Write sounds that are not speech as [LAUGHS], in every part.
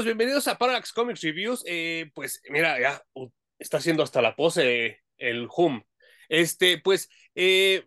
Bienvenidos a Parallax Comics Reviews. Eh, pues mira, ya uh, está haciendo hasta la pose el Hum. Este, pues, eh,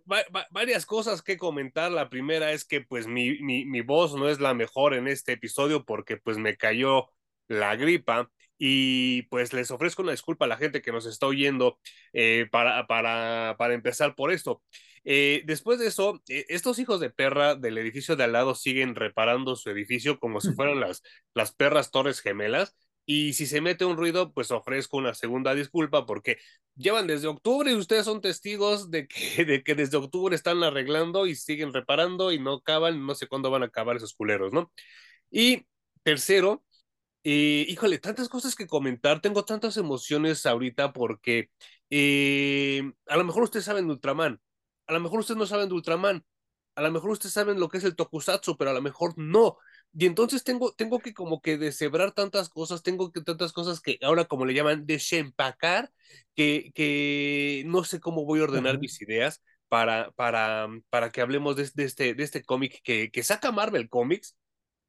varias cosas que comentar. La primera es que, pues, mi, mi, mi, voz no es la mejor en este episodio porque, pues, me cayó la gripa. Y pues les ofrezco una disculpa a la gente que nos está oyendo eh, para, para, para empezar por esto. Eh, después de eso, eh, estos hijos de perra del edificio de al lado siguen reparando su edificio como si fueran las, las perras torres gemelas. Y si se mete un ruido, pues ofrezco una segunda disculpa porque llevan desde octubre y ustedes son testigos de que, de que desde octubre están arreglando y siguen reparando y no acaban, no sé cuándo van a acabar esos culeros, ¿no? Y tercero, eh, híjole, tantas cosas que comentar, tengo tantas emociones ahorita porque a lo mejor ustedes saben de Ultraman, a lo mejor ustedes no saben de Ultraman, a lo mejor ustedes saben lo que es el tokusatsu, pero a lo mejor no. Y entonces tengo, tengo que como que deshebrar tantas cosas, tengo que tantas cosas que ahora como le llaman desempacar, que, que no sé cómo voy a ordenar mis ideas para, para, para que hablemos de, este, de este cómic que, que saca Marvel Comics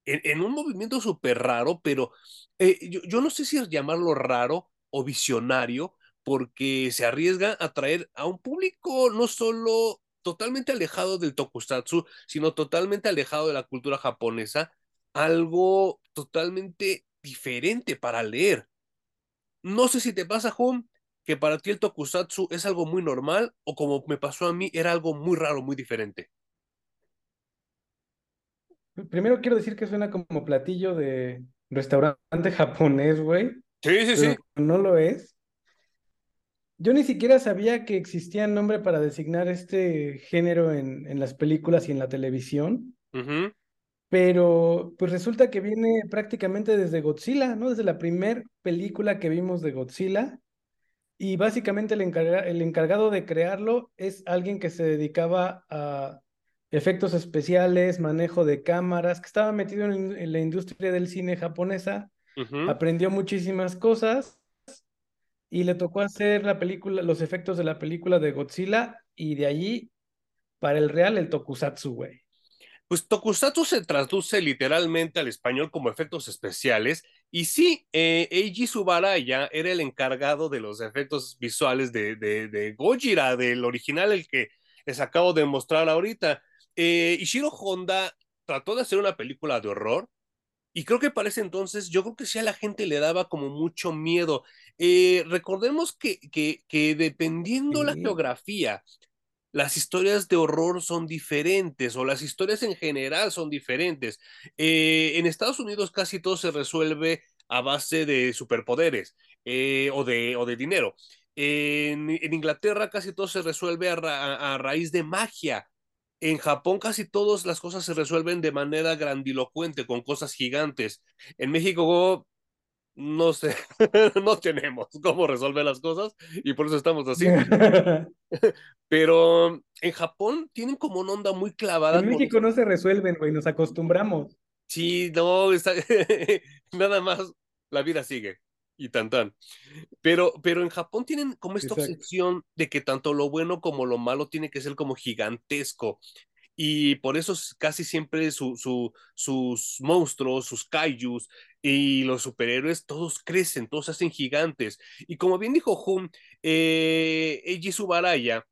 en, en un movimiento súper raro, pero eh, yo, yo no sé si llamarlo raro o visionario, porque se arriesga a traer a un público no solo totalmente alejado del tokusatsu, sino totalmente alejado de la cultura japonesa, algo totalmente diferente para leer. No sé si te pasa, Home, que para ti el tokusatsu es algo muy normal o como me pasó a mí, era algo muy raro, muy diferente. Primero quiero decir que suena como platillo de restaurante [LAUGHS] japonés, güey. Sí, sí, sí. No lo es. Yo ni siquiera sabía que existía nombre para designar este género en, en las películas y en la televisión. Pero pues resulta que viene prácticamente desde Godzilla, ¿no? Desde la primera película que vimos de Godzilla. Y básicamente el, el encargado de crearlo es alguien que se dedicaba a efectos especiales, manejo de cámaras, que estaba metido en, la industria del cine japonesa, aprendió muchísimas cosas y le tocó hacer la película, los efectos de la película de Godzilla y de allí para el real el tokusatsu, güey. Pues tokusatsu se traduce literalmente al español como efectos especiales y sí, eh, Eiji Subaraya era el encargado de los efectos visuales de, de, Gojira, del original, el que les acabo de mostrar ahorita. Eh, Ishiro Honda trató de hacer una película de horror, y creo que para ese entonces, yo creo que sí a la gente le daba como mucho miedo. Eh, recordemos que, que, que dependiendo la geografía, las historias de horror son diferentes o las historias en general son diferentes. Eh, en Estados Unidos casi todo se resuelve a base de superpoderes eh, o, de, o de dinero. En, en, Inglaterra casi todo se resuelve a raíz de magia en Japón casi todas las cosas se resuelven de manera grandilocuente, con cosas gigantes. En México no sé, [LAUGHS] no tenemos cómo resolver las cosas y por eso estamos así. [LAUGHS] Pero en Japón tienen como una onda muy clavada. En México no se resuelven, güey, nos acostumbramos. Sí, no, está... [LAUGHS] nada más la vida sigue y tan tan. Pero, pero en Japón tienen como esta Exacto. obsesión de que tanto lo bueno como lo malo tiene que ser como gigantesco. Y por eso casi siempre su, su, sus monstruos, sus kaijus y los superhéroes, todos crecen, todos hacen gigantes. Y como bien dijo Hum, eh, Eiji Subaraya,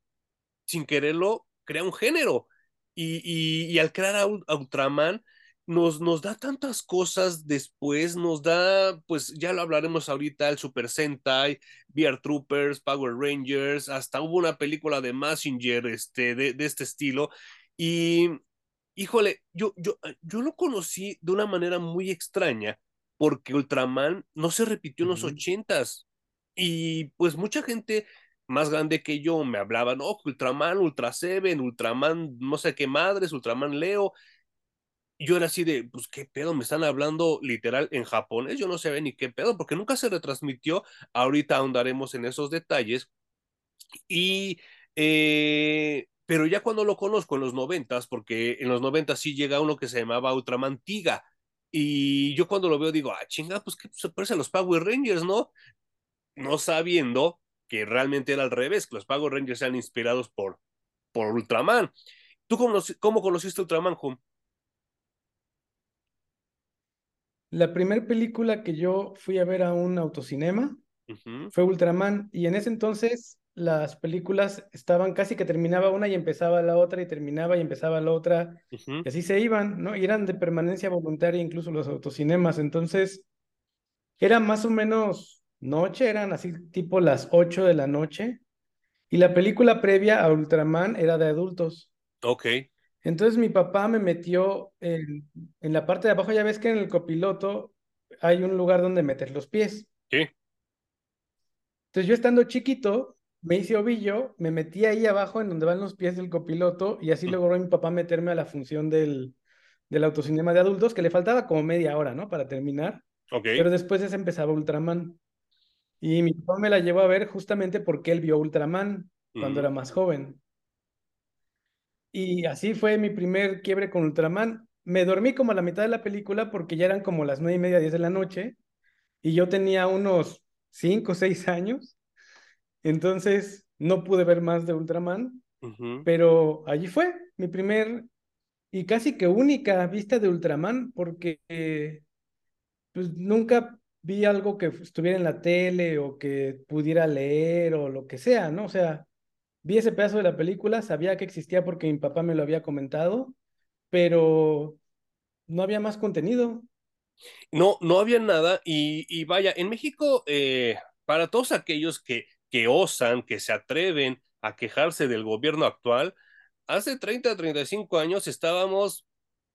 sin quererlo, crea un género. Y, y, y al crear a, a Ultraman, nos, nos da tantas cosas después, nos da, pues ya lo hablaremos ahorita, el Super Sentai, VR Troopers, Power Rangers, hasta hubo una película de Messenger este, de, de este estilo. Y, híjole, yo, yo, yo lo conocí de una manera muy extraña, porque Ultraman no se repitió en los ochentas. Y pues mucha gente más grande que yo me hablaba, no, Ultraman, Ultra Seven, Ultraman, no sé qué madres, Ultraman Leo, yo era así de, pues qué pedo, me están hablando literal en japonés, yo no sé ni qué pedo, porque nunca se retransmitió, ahorita ahondaremos en esos detalles. Y, eh, pero ya cuando lo conozco en los noventas, porque en los noventas sí llega uno que se llamaba Ultraman Tiga, y yo cuando lo veo digo, ah, chinga, pues que se parece a los Power Rangers, ¿no? No sabiendo que realmente era al revés, que los Power Rangers eran inspirados por, por Ultraman. ¿Tú cómo, cómo conociste Ultraman? La primera película que yo fui a ver a un autocinema fue Ultraman y en ese entonces las películas estaban casi que terminaba una y empezaba la otra y terminaba y empezaba la otra y así se iban, ¿no? Y eran de permanencia voluntaria incluso los autocinemas, entonces era más o menos noche, eran así tipo las 8 de la noche y la película previa a Ultraman era de adultos. Ok. Entonces mi papá me metió en, en la parte de abajo, ya ves que en el copiloto hay un lugar donde meter los pies. Sí. Entonces yo estando chiquito, me hice ovillo, me metí ahí abajo en donde van los pies del copiloto y así logró mi papá meterme a la función del, del autocinema de adultos, que le faltaba como media hora, ¿no? Para terminar. Pero después ese empezaba Ultraman. Y mi papá me la llevó a ver justamente porque él vio Ultraman cuando era más joven. Y así fue mi primer quiebre con Ultraman. Me dormí como a la mitad de la película porque ya eran como las nueve y media, diez de la noche. Y yo tenía unos cinco o seis años. Entonces no pude ver más de Ultraman. Pero allí fue mi primer y casi que única vista de Ultraman porque pues nunca vi algo que estuviera en la tele o que pudiera leer o lo que sea, ¿no? O sea, vi ese pedazo de la película, sabía que existía porque mi papá me lo había comentado, pero no había más contenido. No, no había nada y, vaya, en México, eh, para todos aquellos que, que osan, que se atreven a quejarse del gobierno actual, hace 30, 35 años estábamos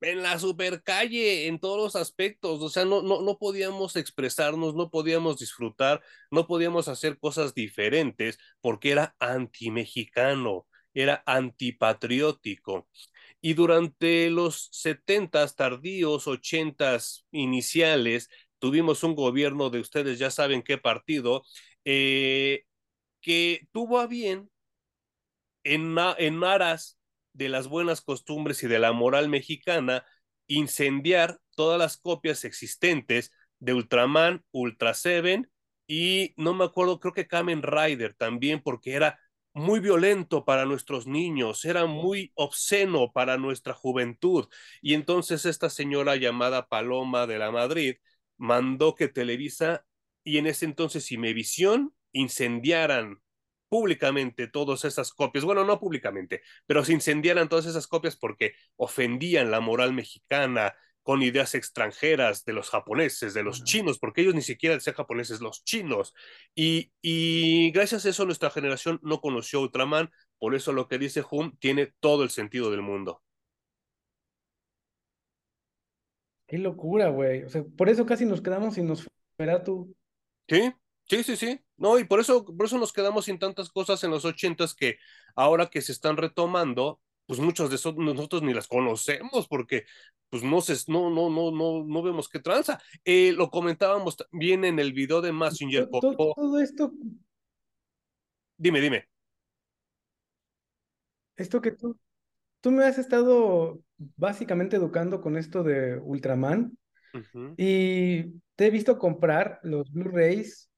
en la supercalle en todos los aspectos, o sea, no, no, no podíamos expresarnos, no podíamos disfrutar, no podíamos hacer cosas diferentes porque era anti-mexicano, era antipatriótico. Y durante los setentas tardíos, ochentas iniciales, tuvimos un gobierno de ustedes ya saben qué partido, eh, que tuvo a bien en, en aras de las buenas costumbres y de la moral mexicana, incendiar todas las copias existentes de Ultraman, Ultra Seven y no me acuerdo, creo que Kamen Rider también, porque era muy violento para nuestros niños, era muy obsceno para nuestra juventud. Y entonces esta señora llamada Paloma de la Madrid mandó que Televisa y en ese entonces Imevisión incendiaran públicamente todas esas copias, bueno, no públicamente, pero se incendiaran todas esas copias porque ofendían la moral mexicana con ideas extranjeras de los japoneses, de los chinos, porque ellos ni siquiera decían japoneses, los chinos. Y, y gracias a eso nuestra generación no conoció a Ultraman, por eso lo que dice Hum tiene todo el sentido del mundo. Qué locura, güey. O sea, por eso casi nos quedamos sin nos fuera tú. Sí, Sí, sí, sí. No, y por eso, por eso nos quedamos sin tantas cosas en los ochentas que ahora que se están retomando, pues muchos de nosotros ni las conocemos porque pues no se, no, no, no, no, no vemos qué tranza. Eh, lo comentábamos también en el video de Messenger. Todo, todo, esto. Dime, dime. Esto que tú, tú me has estado básicamente educando con esto de Ultraman y te he visto comprar los Blu-rays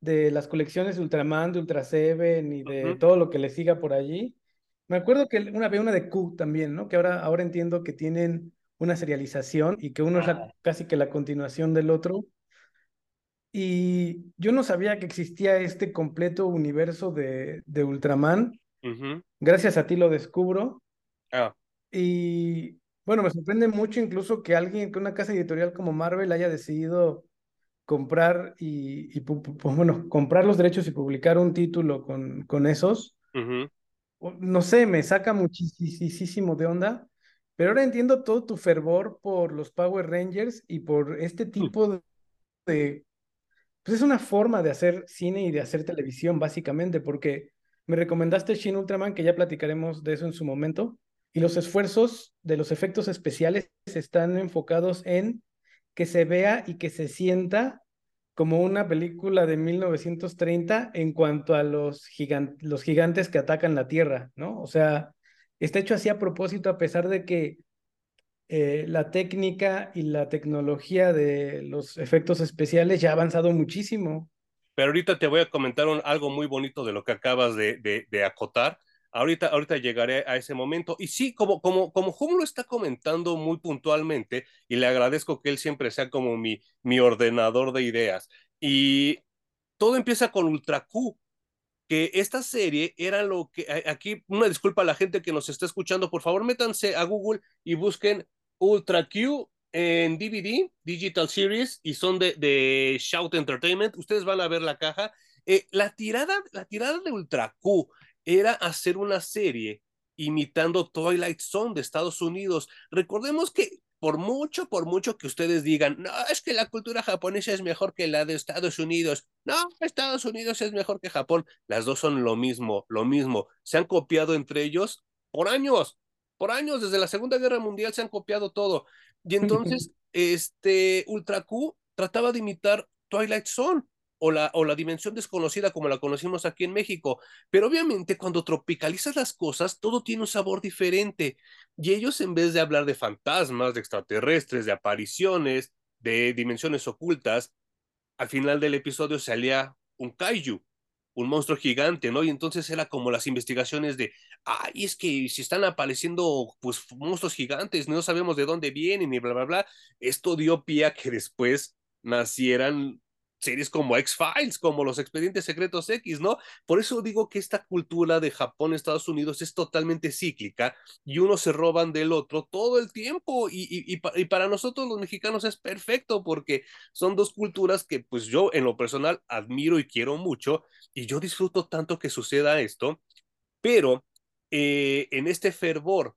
de las colecciones de Ultraman, de Ultra Seven y de todo lo que le siga por allí. Me acuerdo que una vez una de Q también, ¿no? Que ahora, ahora entiendo que tienen una serialización y que uno es casi que la continuación del otro. Y yo no sabía que existía este completo universo de, de Ultraman. Gracias a ti lo descubro. Ah. Y bueno, me sorprende mucho incluso que alguien, que una casa editorial como Marvel haya decidido comprar y, bueno, comprar los derechos y publicar un título con, con esos, no sé, me saca muchísimo de onda, pero ahora entiendo todo tu fervor por los Power Rangers y por este mm. tipo de, pues es una forma de hacer cine y de hacer televisión, básicamente, porque me recomendaste Shin Ultraman, que ya platicaremos de eso en su momento, y los esfuerzos de los efectos especiales están enfocados en que se vea y que se sienta como una película de 1930 en cuanto a los, los gigantes que atacan la Tierra, ¿no? O sea, está hecho así a propósito a pesar de que eh, la técnica y la tecnología de los efectos especiales ya ha avanzado muchísimo. Pero ahorita te voy a comentar algo muy bonito de lo que acabas de acotar. Ahorita, ahorita llegaré a ese momento. Y sí, como, como, como Hum lo está comentando muy puntualmente, y le agradezco que él siempre sea como mi, mi ordenador de ideas. Y todo empieza con Ultra Q, que esta serie era lo que, aquí una disculpa a la gente que nos está escuchando, por favor métanse a Google y busquen Ultra Q en DVD, Digital Series, y son de, de Shout Entertainment. Ustedes van a ver la caja. Eh, la, tirada, la tirada de Ultra Q era hacer una serie imitando Twilight Zone de Estados Unidos. Recordemos que por mucho, por mucho que ustedes digan, no, es que la cultura japonesa es mejor que la de Estados Unidos, no, Estados Unidos es mejor que Japón, las dos son lo mismo, lo mismo, se han copiado entre ellos por años, por años, desde la Segunda Guerra Mundial se han copiado todo. Y [LAUGHS] entonces, este Ultra Q trataba de imitar Twilight Zone o la, o la dimensión desconocida como la conocimos aquí en México. Pero obviamente cuando tropicalizas las cosas, todo tiene un sabor diferente. Y ellos en vez de hablar de fantasmas, de extraterrestres, de apariciones, de dimensiones ocultas, al final del episodio salía un kaiju, un monstruo gigante, ¿no? Y entonces era como las investigaciones de, ay, es que si están apareciendo, pues, monstruos gigantes, no sabemos de dónde vienen y bla, bla, bla. Esto dio pie a que después nacieran series como X-Files, como los expedientes secretos X, ¿no? Por eso digo que esta cultura de Japón, Estados Unidos es totalmente cíclica y uno se roban del otro todo el tiempo y, y, y, para nosotros los mexicanos es perfecto porque son dos culturas que pues yo en lo personal admiro y quiero mucho y yo disfruto tanto que suceda esto, pero eh, en este fervor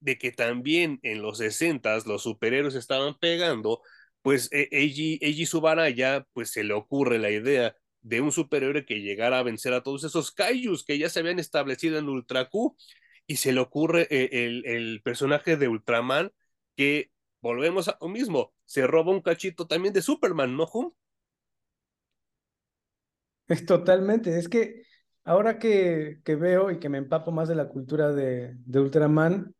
de que también en los 60 los superhéroes estaban pegando, pues e, Eiji, Eiji Subaraya pues se le ocurre la idea de un superhéroe que llegara a vencer a todos esos kaijus que ya se habían establecido en Ultra Q y se le ocurre eh, el, el personaje de Ultraman que volvemos a lo mismo, se roba un cachito también de Superman, ¿no, Hum? Es totalmente, es que ahora que, que, veo y que me empapo más de la cultura de, de Ultraman,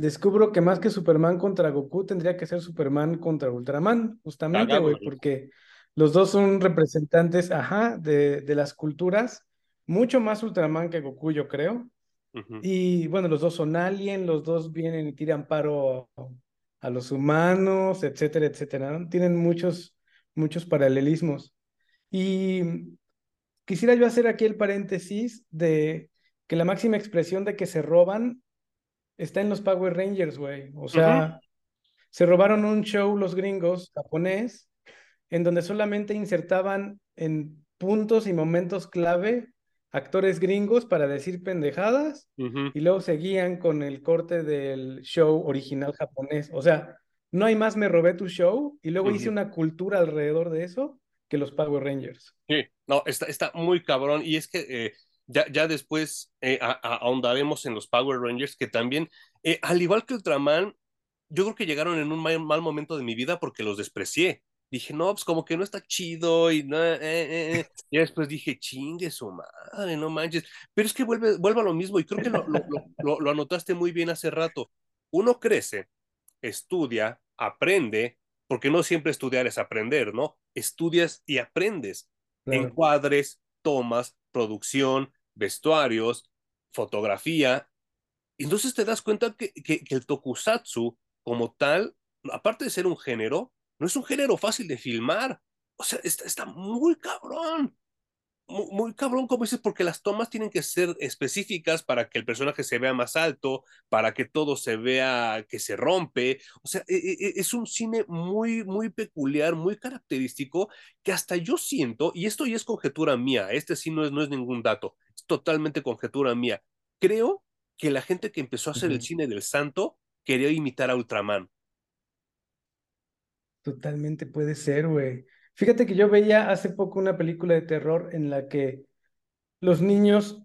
descubro que más que Superman contra Goku tendría que ser Superman contra Ultraman, justamente, güey, porque los dos son representantes, ajá, de, de, las culturas, mucho más Ultraman que Goku, yo creo. Y bueno, los dos son alien, los dos vienen y tiran paro a los humanos, etcétera, etcétera. Tienen muchos, muchos paralelismos. Y quisiera yo hacer aquí el paréntesis de que la máxima expresión de que se roban está en los Power Rangers, güey. O sea, se robaron un show los gringos japonés en donde solamente insertaban en puntos y momentos clave actores gringos para decir pendejadas y luego seguían con el corte del show original japonés. O sea, no hay más me robé tu show y luego hice una cultura alrededor de eso que los Power Rangers. Sí, no, está, está muy cabrón y es que eh, ya, ya después eh, ahondaremos en los Power Rangers, que también, eh, al igual que Ultraman, yo creo que llegaron en un mal, mal, momento de mi vida porque los desprecié. Dije, no, pues como que no está chido y no, eh, eh, eh. y después dije, chingue su madre, no manches. Pero es que vuelve, vuelve a lo mismo y creo que lo, lo, lo, lo anotaste muy bien hace rato. Uno crece, estudia, aprende, porque no siempre estudiar es aprender, ¿no? Estudias y aprendes. Claro. Encuadres, tomas, producción, vestuarios, fotografía. Y entonces te das cuenta que, que, el tokusatsu como tal, aparte de ser un género, no es un género fácil de filmar. O sea, está, está muy cabrón. Muy, muy, cabrón, como dices, porque las tomas tienen que ser específicas para que el personaje se vea más alto, para que todo se vea que se rompe. O sea, e, e, es un cine muy, muy peculiar, muy característico, que hasta yo siento, y esto ya es conjetura mía, este sí no es, no es ningún dato, es totalmente conjetura mía. Creo que la gente que empezó a hacer uh -huh. el cine del santo quería imitar a Ultraman. Totalmente puede ser, güey. Fíjate que yo veía hace poco una película de terror en la que los niños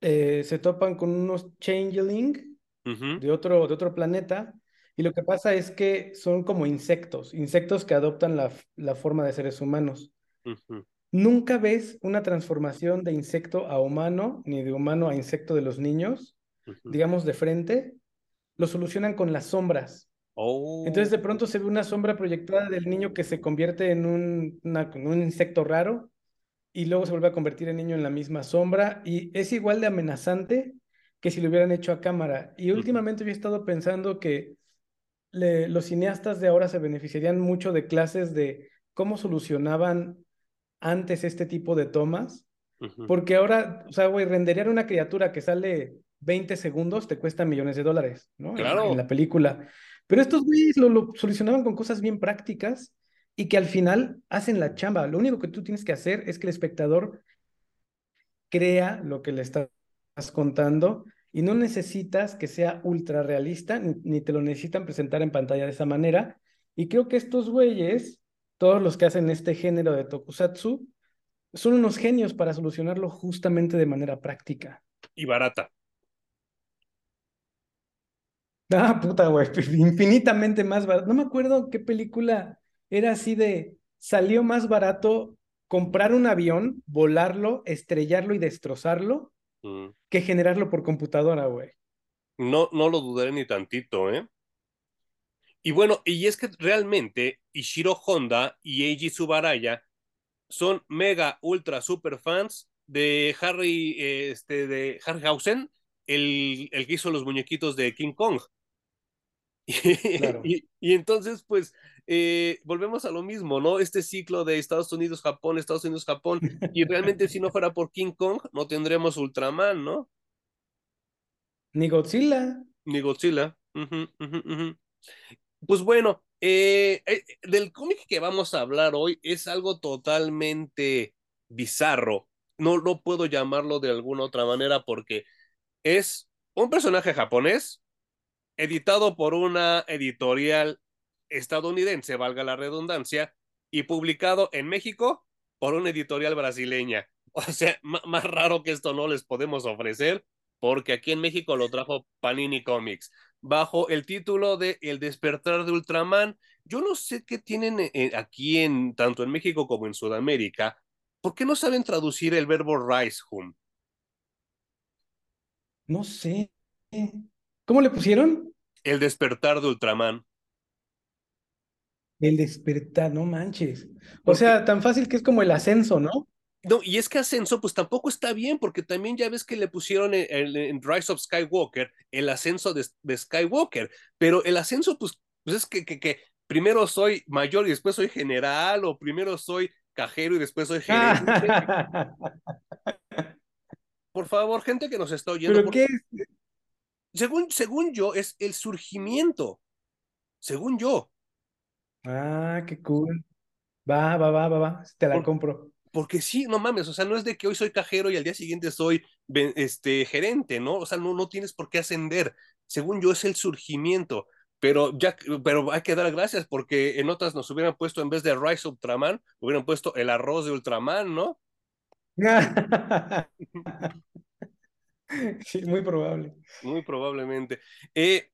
eh, se topan con unos changeling uh -huh. de, otro, de otro planeta y lo que pasa es que son como insectos, insectos que adoptan la, la forma de seres humanos. Uh -huh. Nunca ves una transformación de insecto a humano, ni de humano a insecto de los niños, uh -huh. digamos de frente, lo solucionan con las sombras. Oh. Entonces de pronto se ve una sombra proyectada del niño que se convierte en un, una, un, insecto raro y luego se vuelve a convertir el niño en la misma sombra y es igual de amenazante, que si lo hubieran hecho a cámara. Y últimamente yo he estado pensando que los cineastas de ahora se beneficiarían mucho de clases de cómo solucionaban antes este tipo de tomas, porque ahora, o sea, güey, renderear una criatura que sale 20 segundos te cuesta millones de dólares, ¿no? Claro. En, la película. Pero estos güeyes lo, solucionaban con cosas bien prácticas y que al final hacen la chamba. Lo único que tú tienes que hacer es que el espectador crea lo que le estás contando y no necesitas que sea ultra realista ni, te lo necesitan presentar en pantalla de esa manera. Y creo que estos güeyes, todos los que hacen este género de tokusatsu, son unos genios para solucionarlo justamente de manera práctica. Y barata. Ah, puta, güey, [LAUGHS] infinitamente más barato. No me acuerdo qué película era así de, salió más barato comprar un avión, volarlo, estrellarlo y destrozarlo, mm. que generarlo por computadora, güey. No, no lo dudaré ni tantito, ¿eh? Y bueno, y es que realmente Ishiro Honda y Eiji Subaraya son mega, ultra, super fans de Harry, este, de Harryhausen, el, el que hizo los muñequitos de King Kong. [LAUGHS] Y, y, entonces, pues, eh, volvemos a lo mismo, ¿no? Este ciclo de Estados Unidos, Japón, Estados Unidos, Japón, y realmente si no fuera por King Kong, no tendremos Ultraman, ¿no? Ni Godzilla. Ni Godzilla. Pues bueno, eh, eh, del cómic que vamos a hablar hoy es algo totalmente bizarro. No, no puedo llamarlo de alguna otra manera porque es un personaje japonés editado por una editorial estadounidense, valga la redundancia, y publicado en México por una editorial brasileña. [LAUGHS] O sea, más raro que esto no les podemos ofrecer, porque aquí en México lo trajo Panini Comics, bajo el título de El despertar de Ultraman. Yo no sé qué tienen eh, aquí en tanto en México como en Sudamérica. ¿Por qué no saben traducir el verbo rise, home? No sé. ¿Cómo le pusieron? El despertar de Ultraman. El despertar, no manches. O sea, tan fácil que es como el ascenso, ¿no? No, y es que ascenso, pues tampoco está bien, porque también ya ves que le pusieron en, Rise of Skywalker el ascenso de, Skywalker, pero el ascenso, pues, pues es que, que, que, primero soy mayor y después soy general, o primero soy cajero y después soy gerente. [LAUGHS] Por favor, gente que nos está oyendo. ¿Pero qué es? Según, según yo, es el surgimiento. Según yo. Ah, qué cool. Va, va, va, va, va. Te la compro. Porque sí, no mames, o sea, no es de que hoy soy cajero y al día siguiente soy este, gerente, ¿no? O sea, no, no tienes por qué ascender. Según yo, es el surgimiento. Pero ya, pero hay que dar gracias porque en otras nos hubieran puesto en vez de Rice Ultraman, hubieran puesto el arroz de Ultraman, ¿no? [LAUGHS] [LAUGHS] Sí, muy probable. Muy probablemente. Eh,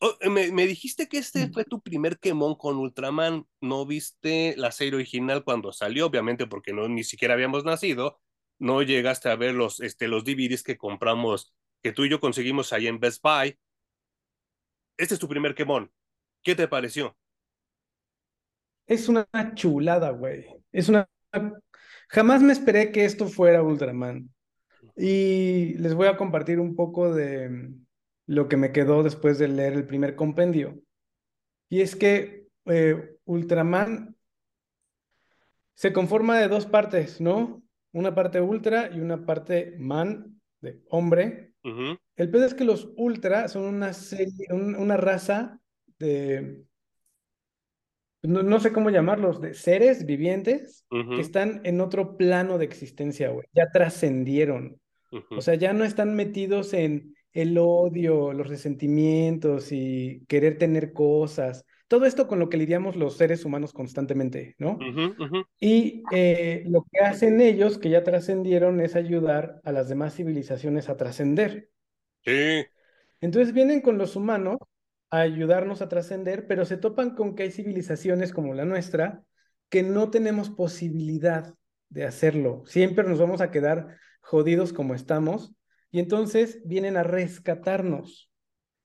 oh, me, dijiste que este fue tu primer quemón con Ultraman. ¿No viste la serie original cuando salió? Obviamente, porque no ni siquiera habíamos nacido. No llegaste a ver los, este, los DVDs que compramos, que tú y yo conseguimos ahí en Best Buy. Este es tu primer quemón. ¿Qué te pareció? Es una chulada, güey. Es una. Jamás me esperé que esto fuera Ultraman. Y les voy a compartir un poco de lo que me quedó después de leer el primer compendio. Y es que eh, Ultraman se conforma de dos partes, ¿no? Una parte ultra y una parte man, de hombre. El pedo es que los ultra son una serie, una raza de, no, sé cómo llamarlos, de seres vivientes que están en otro plano de existencia, güey. Ya trascendieron. O sea, ya no están metidos en el odio, los resentimientos y querer tener cosas. Todo esto con lo que lidiamos los seres humanos constantemente, ¿no? Y eh, lo que hacen ellos, que ya trascendieron, es ayudar a las demás civilizaciones a trascender. Sí. Entonces vienen con los humanos a ayudarnos a trascender, pero se topan con que hay civilizaciones como la nuestra que no tenemos posibilidad de hacerlo. Siempre nos vamos a quedar jodidos como estamos, y entonces vienen a rescatarnos.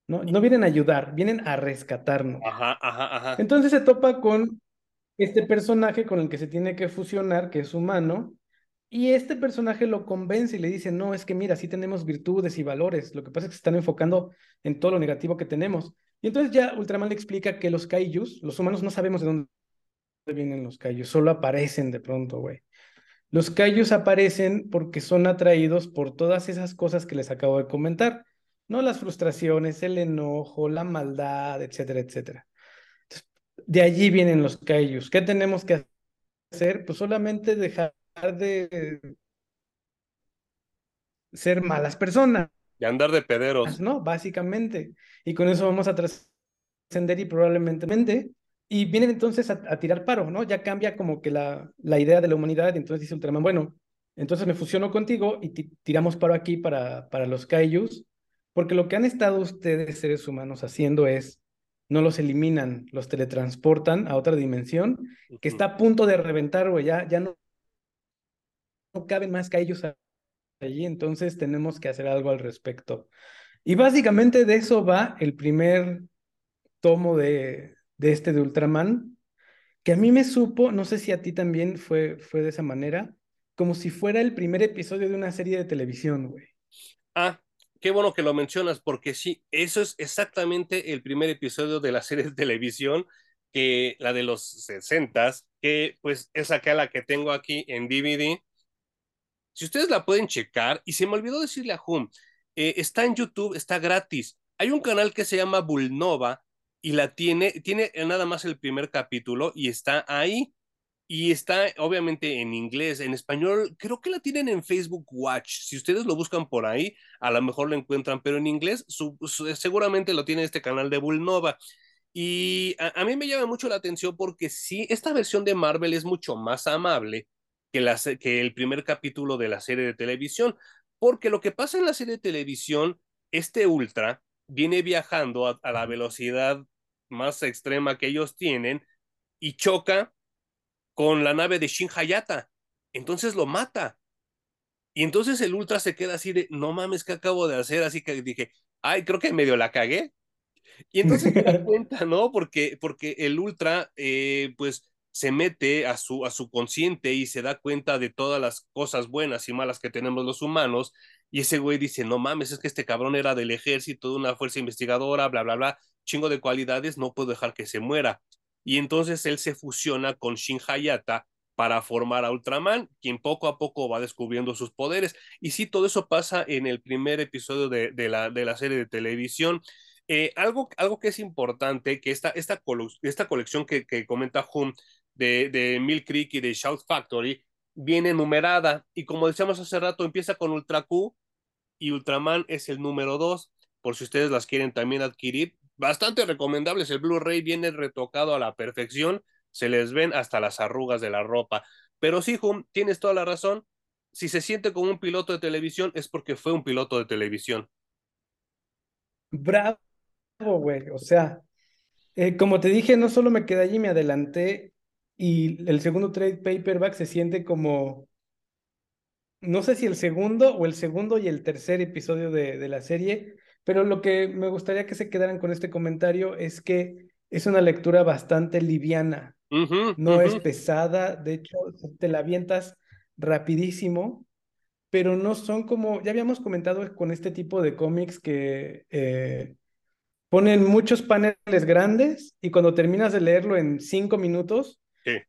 No, no vienen a ayudar, vienen a rescatarnos. Ajá, ajá, ajá. Entonces se topa con este personaje con el que se tiene que fusionar, que es humano, Y este personaje lo convence y le dice, no, es que mira, sí tenemos virtudes y valores, lo que pasa es que se están enfocando en todo lo negativo que tenemos. Y entonces ya Ultraman le explica que los kaijus, los humanos no sabemos de dónde vienen los kaijus, solo aparecen de pronto, güey. Los kaijus aparecen porque son atraídos por todas esas cosas que les acabo de comentar, ¿no? Las frustraciones, el enojo, la maldad, etcétera, etcétera. de allí vienen los kaijus. ¿Qué tenemos que hacer? Pues solamente dejar de ser malas personas. De andar de pederos. ¿No? Básicamente. Y con eso vamos a trascender y probablemente. Y vienen entonces a, tirar paro, ¿no? Ya cambia como que la, la idea de la humanidad. Entonces dice Ultraman, bueno, entonces me fusiono contigo y tiramos paro aquí para, para los Kaijus. Porque lo que han estado ustedes, seres humanos, haciendo es no los eliminan, los teletransportan a otra dimensión que está a punto de reventar, güey. Ya, ya no no caben más ellos allí, entonces tenemos que hacer algo al respecto. Y básicamente de eso va el primer tomo de, de este de Ultraman, que a mí me supo, no sé si a ti también fue, fue de esa manera, como si fuera el primer episodio de una serie de televisión, güey. Ah, qué bueno que lo mencionas, porque sí, eso es exactamente el primer episodio de la serie de televisión, que la de los 60, que pues es acá la que tengo aquí en DVD, si ustedes la pueden checar, y se me olvidó decirle a Hum, eh, está en YouTube, está gratis. Hay un canal que se llama Bulnova y la tiene, tiene nada más el primer capítulo y está ahí. Y está obviamente en inglés, en español, creo que la tienen en Facebook Watch. Si ustedes lo buscan por ahí, a lo mejor lo encuentran, pero en inglés seguramente lo tiene este canal de Bulnova. Y a, mí me llama mucho la atención porque sí, esta versión de Marvel es mucho más amable que, que el primer capítulo de la serie de televisión, porque lo que pasa en la serie de televisión, este Ultra viene viajando a, la velocidad más extrema que ellos tienen y choca con la nave de Shin Hayata. Entonces lo mata. Y entonces el Ultra se queda así de, no mames, ¿qué acabo de hacer? Así que dije, ay, creo que medio la cagué. Y entonces se da [LAUGHS] cuenta, ¿no? Porque, porque el Ultra, eh, pues, se mete a su, a su consciente y se da cuenta de todas las cosas buenas y malas que tenemos los humanos. Y ese güey dice, no mames, es que este cabrón era del ejército, de una fuerza investigadora, bla, bla, bla, chingo de cualidades, no puedo dejar que se muera. Y entonces él se fusiona con Shin Hayata para formar a Ultraman, quien poco a poco va descubriendo sus poderes. Y sí, todo eso pasa en el primer episodio de, de, la, de la serie de televisión. Eh, algo, algo que es importante, que esta, esta, esta colección que, que comenta Hum de, de Mill Creek y de Shout Factory viene numerada y como decíamos hace rato empieza con Ultra Q y Ultraman es el número 2 por si ustedes las quieren también adquirir bastante recomendables. El Blu-ray viene retocado a la perfección se les ven hasta las arrugas de la ropa. Pero sí Hum tienes toda la razón. Si se siente como un piloto de televisión es porque fue un piloto de televisión. Bravo güey. O sea eh, como te dije, no solo me quedé allí, me adelanté y el segundo trade paperback se siente como, no sé si el segundo o el segundo y el tercer episodio de, de la serie, pero lo que me gustaría que se quedaran con este comentario es que es una lectura bastante liviana, no es pesada, de hecho te la avientas rapidísimo, pero no son como, ya habíamos comentado con este tipo de cómics que eh, ponen muchos paneles grandes y cuando terminas de leerlo en cinco minutos,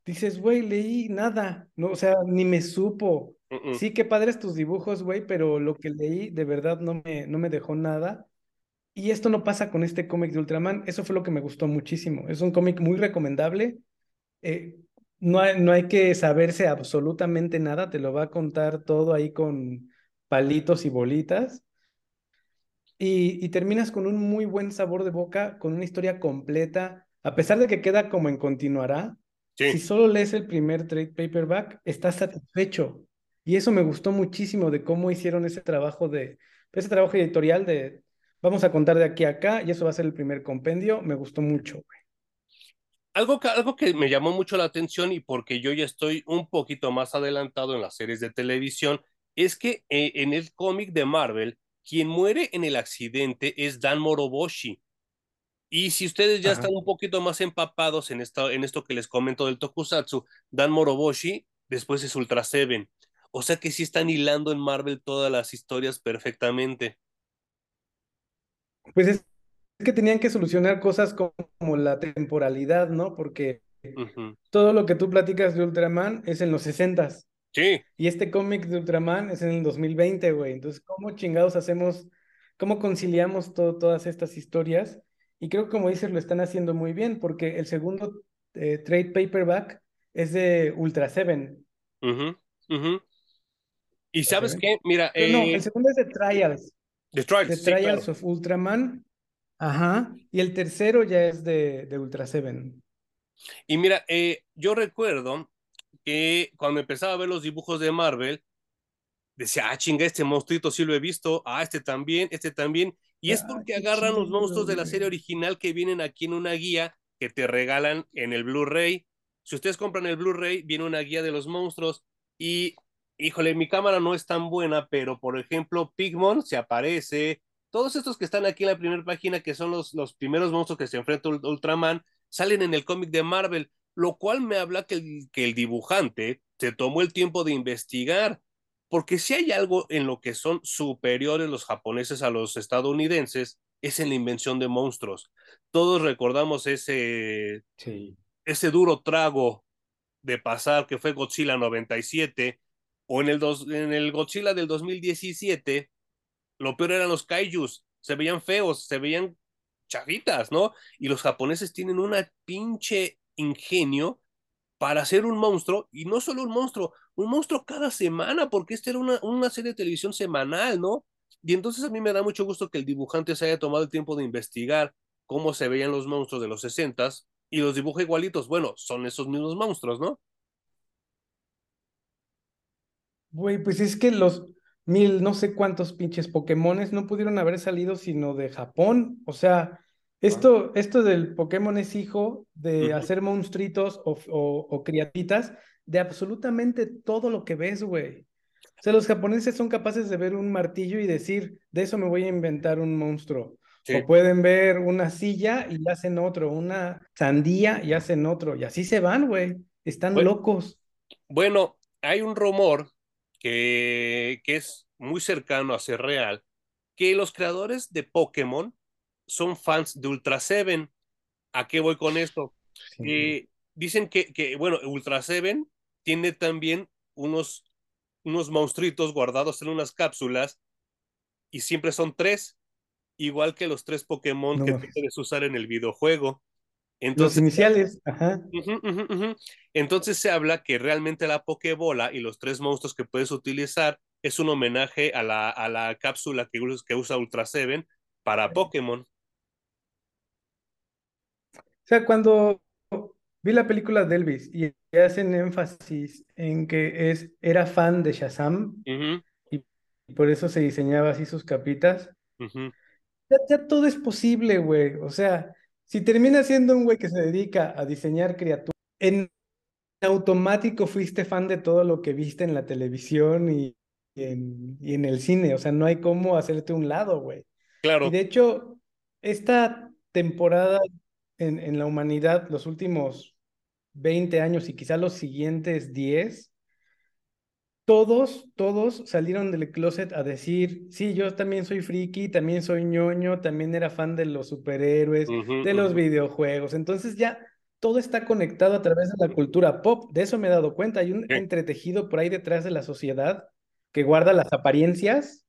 Dices, güey, leí nada, no, o sea, ni me supo. Sí, qué padres tus dibujos, güey, pero lo que leí de verdad no me, no me dejó nada. Y esto no pasa con este cómic de Ultraman, eso fue lo que me gustó muchísimo. Es un cómic muy recomendable. Eh, no, hay, no hay que saberse absolutamente nada, te lo va a contar todo ahí con palitos y bolitas. Y, y terminas con un muy buen sabor de boca, con una historia completa, a pesar de que queda como en continuará, si solo lees el primer trade paperback, estás satisfecho. Y eso me gustó muchísimo de cómo hicieron ese trabajo de, ese trabajo editorial de vamos a contar de aquí a acá y eso va a ser el primer compendio. Me gustó mucho, Algo que, algo que me llamó mucho la atención y porque yo ya estoy un poquito más adelantado en las series de televisión, es que eh, en el cómic de Marvel, quien muere en el accidente es Dan Moroboshi. Y si ustedes ya están un poquito más empapados en esto, en esto que les comento del Tokusatsu, Dan Moroboshi después es Ultra Seven. O sea que sí están hilando en Marvel todas las historias perfectamente. Pues es que tenían que solucionar cosas como, la temporalidad, ¿no? Porque todo lo que tú platicas de Ultraman es en los 60 Sí. Y este cómic de Ultraman es en el 2020, güey. Entonces, ¿cómo chingados hacemos, cómo conciliamos todas estas historias? Y creo que como dices, lo están haciendo muy bien, porque el segundo eh, trade paperback es de Ultra Seven. Y sabes qué, mira. no, el eh, segundo es de Trials. The Trials. The Trials of Ultraman. Ajá. Y el tercero ya es de, de Ultra Seven. Y mira, eh, yo recuerdo que cuando empezaba a ver los dibujos de Marvel, decía, ah, chinga, este monstruito sí lo he visto, ah, este también, este también. Y es porque agarran los monstruos de la serie original que vienen aquí en una guía que te regalan en el Blu-ray. Si ustedes compran el Blu-ray, viene una guía de los monstruos y, híjole, mi cámara no es tan buena, pero por ejemplo, Pigmon se aparece. Todos estos que están aquí en la primera página, que son los, los primeros monstruos que se enfrenta Ultraman, salen en el cómic de Marvel lo cual me habla que el, que el dibujante se tomó el tiempo de investigar, porque si hay algo en lo que son superiores los japoneses a los estadounidenses, es en la invención de monstruos. Todos recordamos ese, ese duro trago de pasar que fue Godzilla 97, o en el, dos, en el Godzilla del 2017, lo peor eran los kaijus, se veían feos, se veían chavitas, ¿no? Y los japoneses tienen una pinche ingenio para hacer un monstruo, y no solo un monstruo, un monstruo cada semana, porque esta era una, una serie de televisión semanal, ¿no? Y entonces a mí me da mucho gusto que el dibujante se haya tomado el tiempo de investigar cómo se veían los monstruos de los sesentas y los dibuja igualitos. Bueno, son esos mismos monstruos, ¿no? Güey, pues es que los mil, no sé cuántos pinches Pokémones no pudieron haber salido sino de Japón. O sea, esto, esto del Pokémon es hijo de hacer monstruitos o, o, criatitas de absolutamente todo lo que ves, güey. O sea, los japoneses son capaces de ver un martillo y decir, de eso me voy a inventar un monstruo. O pueden ver una silla y hacen otro, una sandía y hacen otro. Y así se van, güey. Están locos. Bueno, hay un rumor que, que es muy cercano a ser real, que los creadores de Pokémon son fans de Ultra Seven. ¿A qué voy con esto? Eh, dicen que, que, bueno, Ultra Seven tiene también unos, unos monstruitos guardados en unas cápsulas y siempre son tres, igual que los tres Pokémon que puedes usar en el videojuego. Entonces, los iniciales, ajá. Entonces se habla que realmente la Pokébola y los tres monstruos que puedes utilizar es un homenaje a la, a la cápsula que, que usa Ultra Seven para Pokémon. O sea, cuando vi la película de Elvis y hacen énfasis en que es, era fan de Shazam y por eso se diseñaba así sus capitas, ya, todo es posible, güey. O sea, si termina siendo un güey que se dedica a diseñar criaturas, en automático fuiste fan de todo lo que viste en la televisión y, en, y en el cine. O sea, no hay cómo hacerte un lado, güey. Claro. Y de hecho, esta temporada en, la humanidad los últimos 20 años y quizá los siguientes 10, todos, todos salieron del closet a decir, sí, yo también soy friki, también soy ñoño, también era fan de los superhéroes, de los videojuegos. Entonces ya todo está conectado a través de la cultura pop. De eso me he dado cuenta. Hay un entretejido por ahí detrás de la sociedad que guarda las apariencias,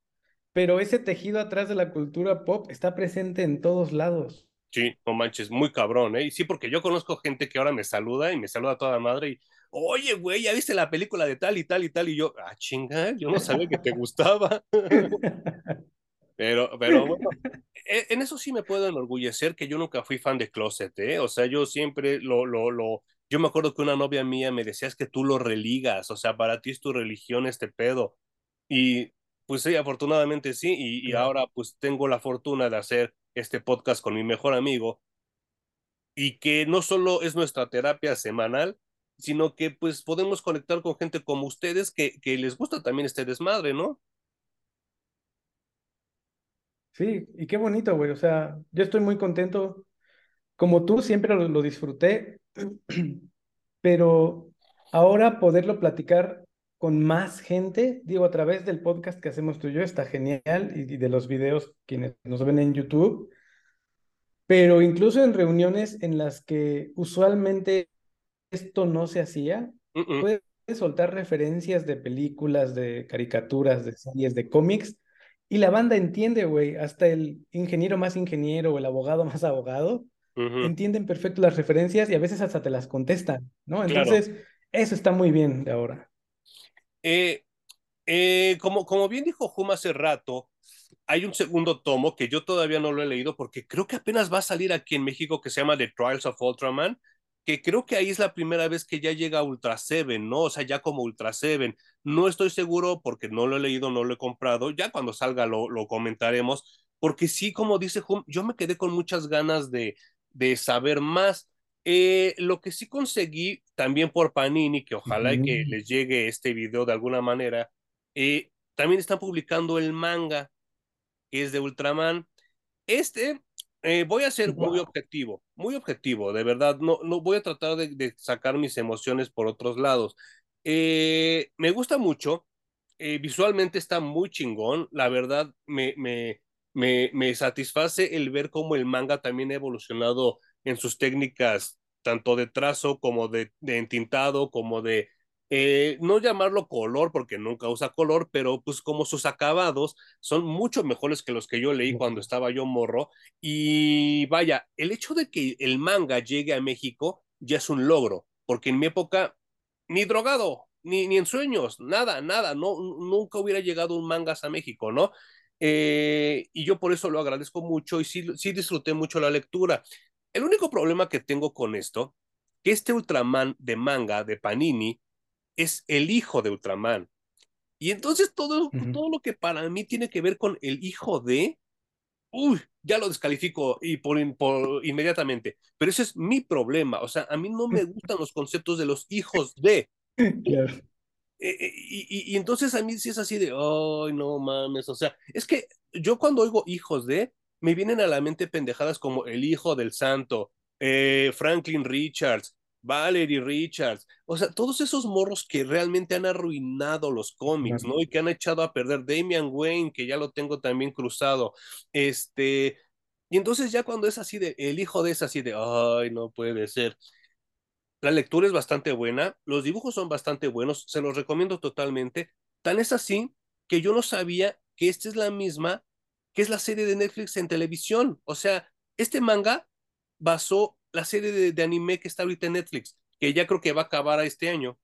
pero ese tejido atrás de la cultura pop está presente en todos lados. Sí, no manches, muy cabrón, ¿eh? Y sí, porque yo conozco gente que ahora me saluda y me saluda toda madre y, oye, güey, ¿ya viste la película de tal y tal y tal? Y yo, ah, chinga, yo no sabía que te [LAUGHS] gustaba. [LAUGHS] pero, pero bueno, e, en eso sí me puedo enorgullecer que yo nunca fui fan de Closet, ¿eh? O sea, yo siempre lo, lo, lo, yo me acuerdo que una novia mía me decía, es que tú lo religas, o sea, para ti es tu religión este pedo. Y pues sí, afortunadamente sí, y, y ahora pues tengo la fortuna de hacer este podcast con mi mejor amigo y que no solo es nuestra terapia semanal, sino que pues podemos conectar con gente como ustedes que, les gusta también este desmadre, ¿no? Sí, y qué bonito, güey. O sea, yo estoy muy contento. Como tú, siempre lo, lo disfruté, [CLEARS THROAT] pero ahora poderlo platicar con más gente, digo, a través del podcast que hacemos tú y yo, está genial, y, de los videos quienes nos ven en YouTube, pero incluso en reuniones en las que usualmente esto no se hacía, puedes soltar referencias de películas, de caricaturas, de series, de cómics, y la banda entiende, güey, hasta el ingeniero más ingeniero o el abogado [LAUGHS] más abogado, entienden perfecto las referencias y a veces hasta te las contestan, ¿no? Entonces, eso está muy bien de ahora. Eh, eh, como, como bien dijo Juma hace rato, hay un segundo tomo que yo todavía no lo he leído porque creo que apenas va a salir aquí en México que se llama The Trials of Ultraman, que creo que ahí es la primera vez que ya llega Ultra Seven, ¿no? O sea, ya como Ultra Seven. No estoy seguro porque no lo he leído, no lo he comprado. Ya cuando salga lo, lo comentaremos, porque sí, como dice Hum, yo me quedé con muchas ganas de, de saber más. Eh, lo que sí conseguí también por Panini, que ojalá que les llegue este video de alguna manera, eh, también están publicando el manga, que es de Ultraman. Este, eh, voy a ser muy objetivo, muy objetivo, de verdad, no, no voy a tratar de, sacar mis emociones por otros lados. me gusta mucho, visualmente está muy chingón, la verdad me, me, me, me satisface el ver cómo el manga también ha evolucionado en sus técnicas tanto de trazo como de, de entintado, como de, eh, no llamarlo color porque nunca usa color, pero pues como sus acabados son mucho mejores que los que yo leí cuando estaba yo morro. Y vaya, el hecho de que el manga llegue a México ya es un logro, porque en mi época ni drogado, ni, ni en sueños, nada, nada, no, nunca hubiera llegado un mangas a México, ¿no? Eh, y yo por eso lo agradezco mucho y sí, sí disfruté mucho la lectura. El único problema que tengo con esto, que este Ultraman de manga de Panini es el hijo de Ultraman. Y entonces todo, todo lo que para mí tiene que ver con el hijo de, uy, ya lo descalifico y por, inmediatamente. Pero ese es mi problema. O sea, a mí no me [LAUGHS] gustan los conceptos de los hijos de. Claro. Eh, eh, y, y, entonces a mí sí es así de, ay, no mames. O sea, es que yo cuando oigo hijos de, me vienen a la mente pendejadas como El Hijo del Santo, eh, Franklin Richards, Valerie Richards, o sea, todos esos morros que realmente han arruinado los cómics, ¿no? Y que han echado a perder Damian Wayne, que ya lo tengo también cruzado, este, y entonces ya cuando es así de, el hijo de es así de, ay, no puede ser. La lectura es bastante buena, los dibujos son bastante buenos, se los recomiendo totalmente. Tan es así que yo no sabía que esta es la misma que es la serie de Netflix en televisión. O sea, este manga basó la serie de, anime que está ahorita en Netflix, que ya creo que va a acabar a este año.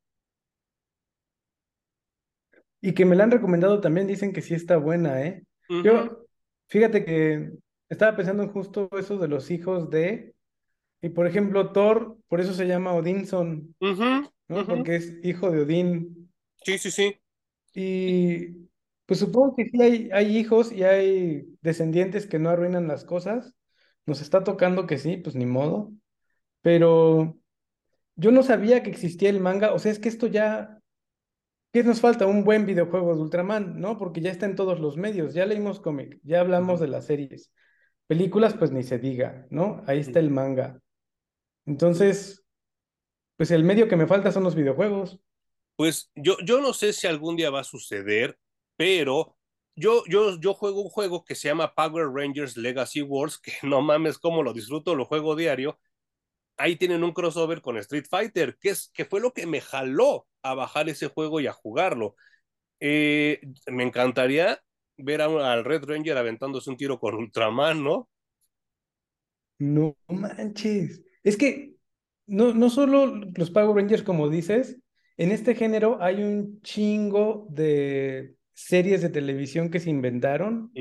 Y que me la han recomendado también, dicen que sí está buena, ¿eh? Yo, fíjate que estaba pensando en justo eso de los hijos de, y por ejemplo, Thor, por eso se llama Odinson, ¿no? Porque es hijo de Odín. Sí, sí, sí. Y pues supongo que sí hay, hay hijos y hay descendientes que no arruinan las cosas. Nos está tocando que sí, pues ni modo. Pero yo no sabía que existía el manga. O sea, es que esto ya. ¿Qué nos falta? Un buen videojuego de Ultraman, ¿no? Porque ya está en todos los medios. Ya leímos cómic, ya hablamos de las series. Películas, pues ni se diga, ¿no? Ahí está el manga. Entonces, pues el medio que me falta son los videojuegos. Pues yo, yo no sé si algún día va a suceder pero yo, yo, yo juego un juego que se llama Power Rangers Legacy Wars, que [LAUGHS] no mames cómo lo disfruto, lo juego diario. Ahí tienen un crossover con Street Fighter, que, es, que fue lo que me jaló a bajar ese juego y a jugarlo. Eh, me encantaría ver al Red Ranger aventándose un tiro con Ultraman, ¿no? No manches. Es que no, no solo los Power Rangers, como dices, en este género hay un chingo de series de televisión que se inventaron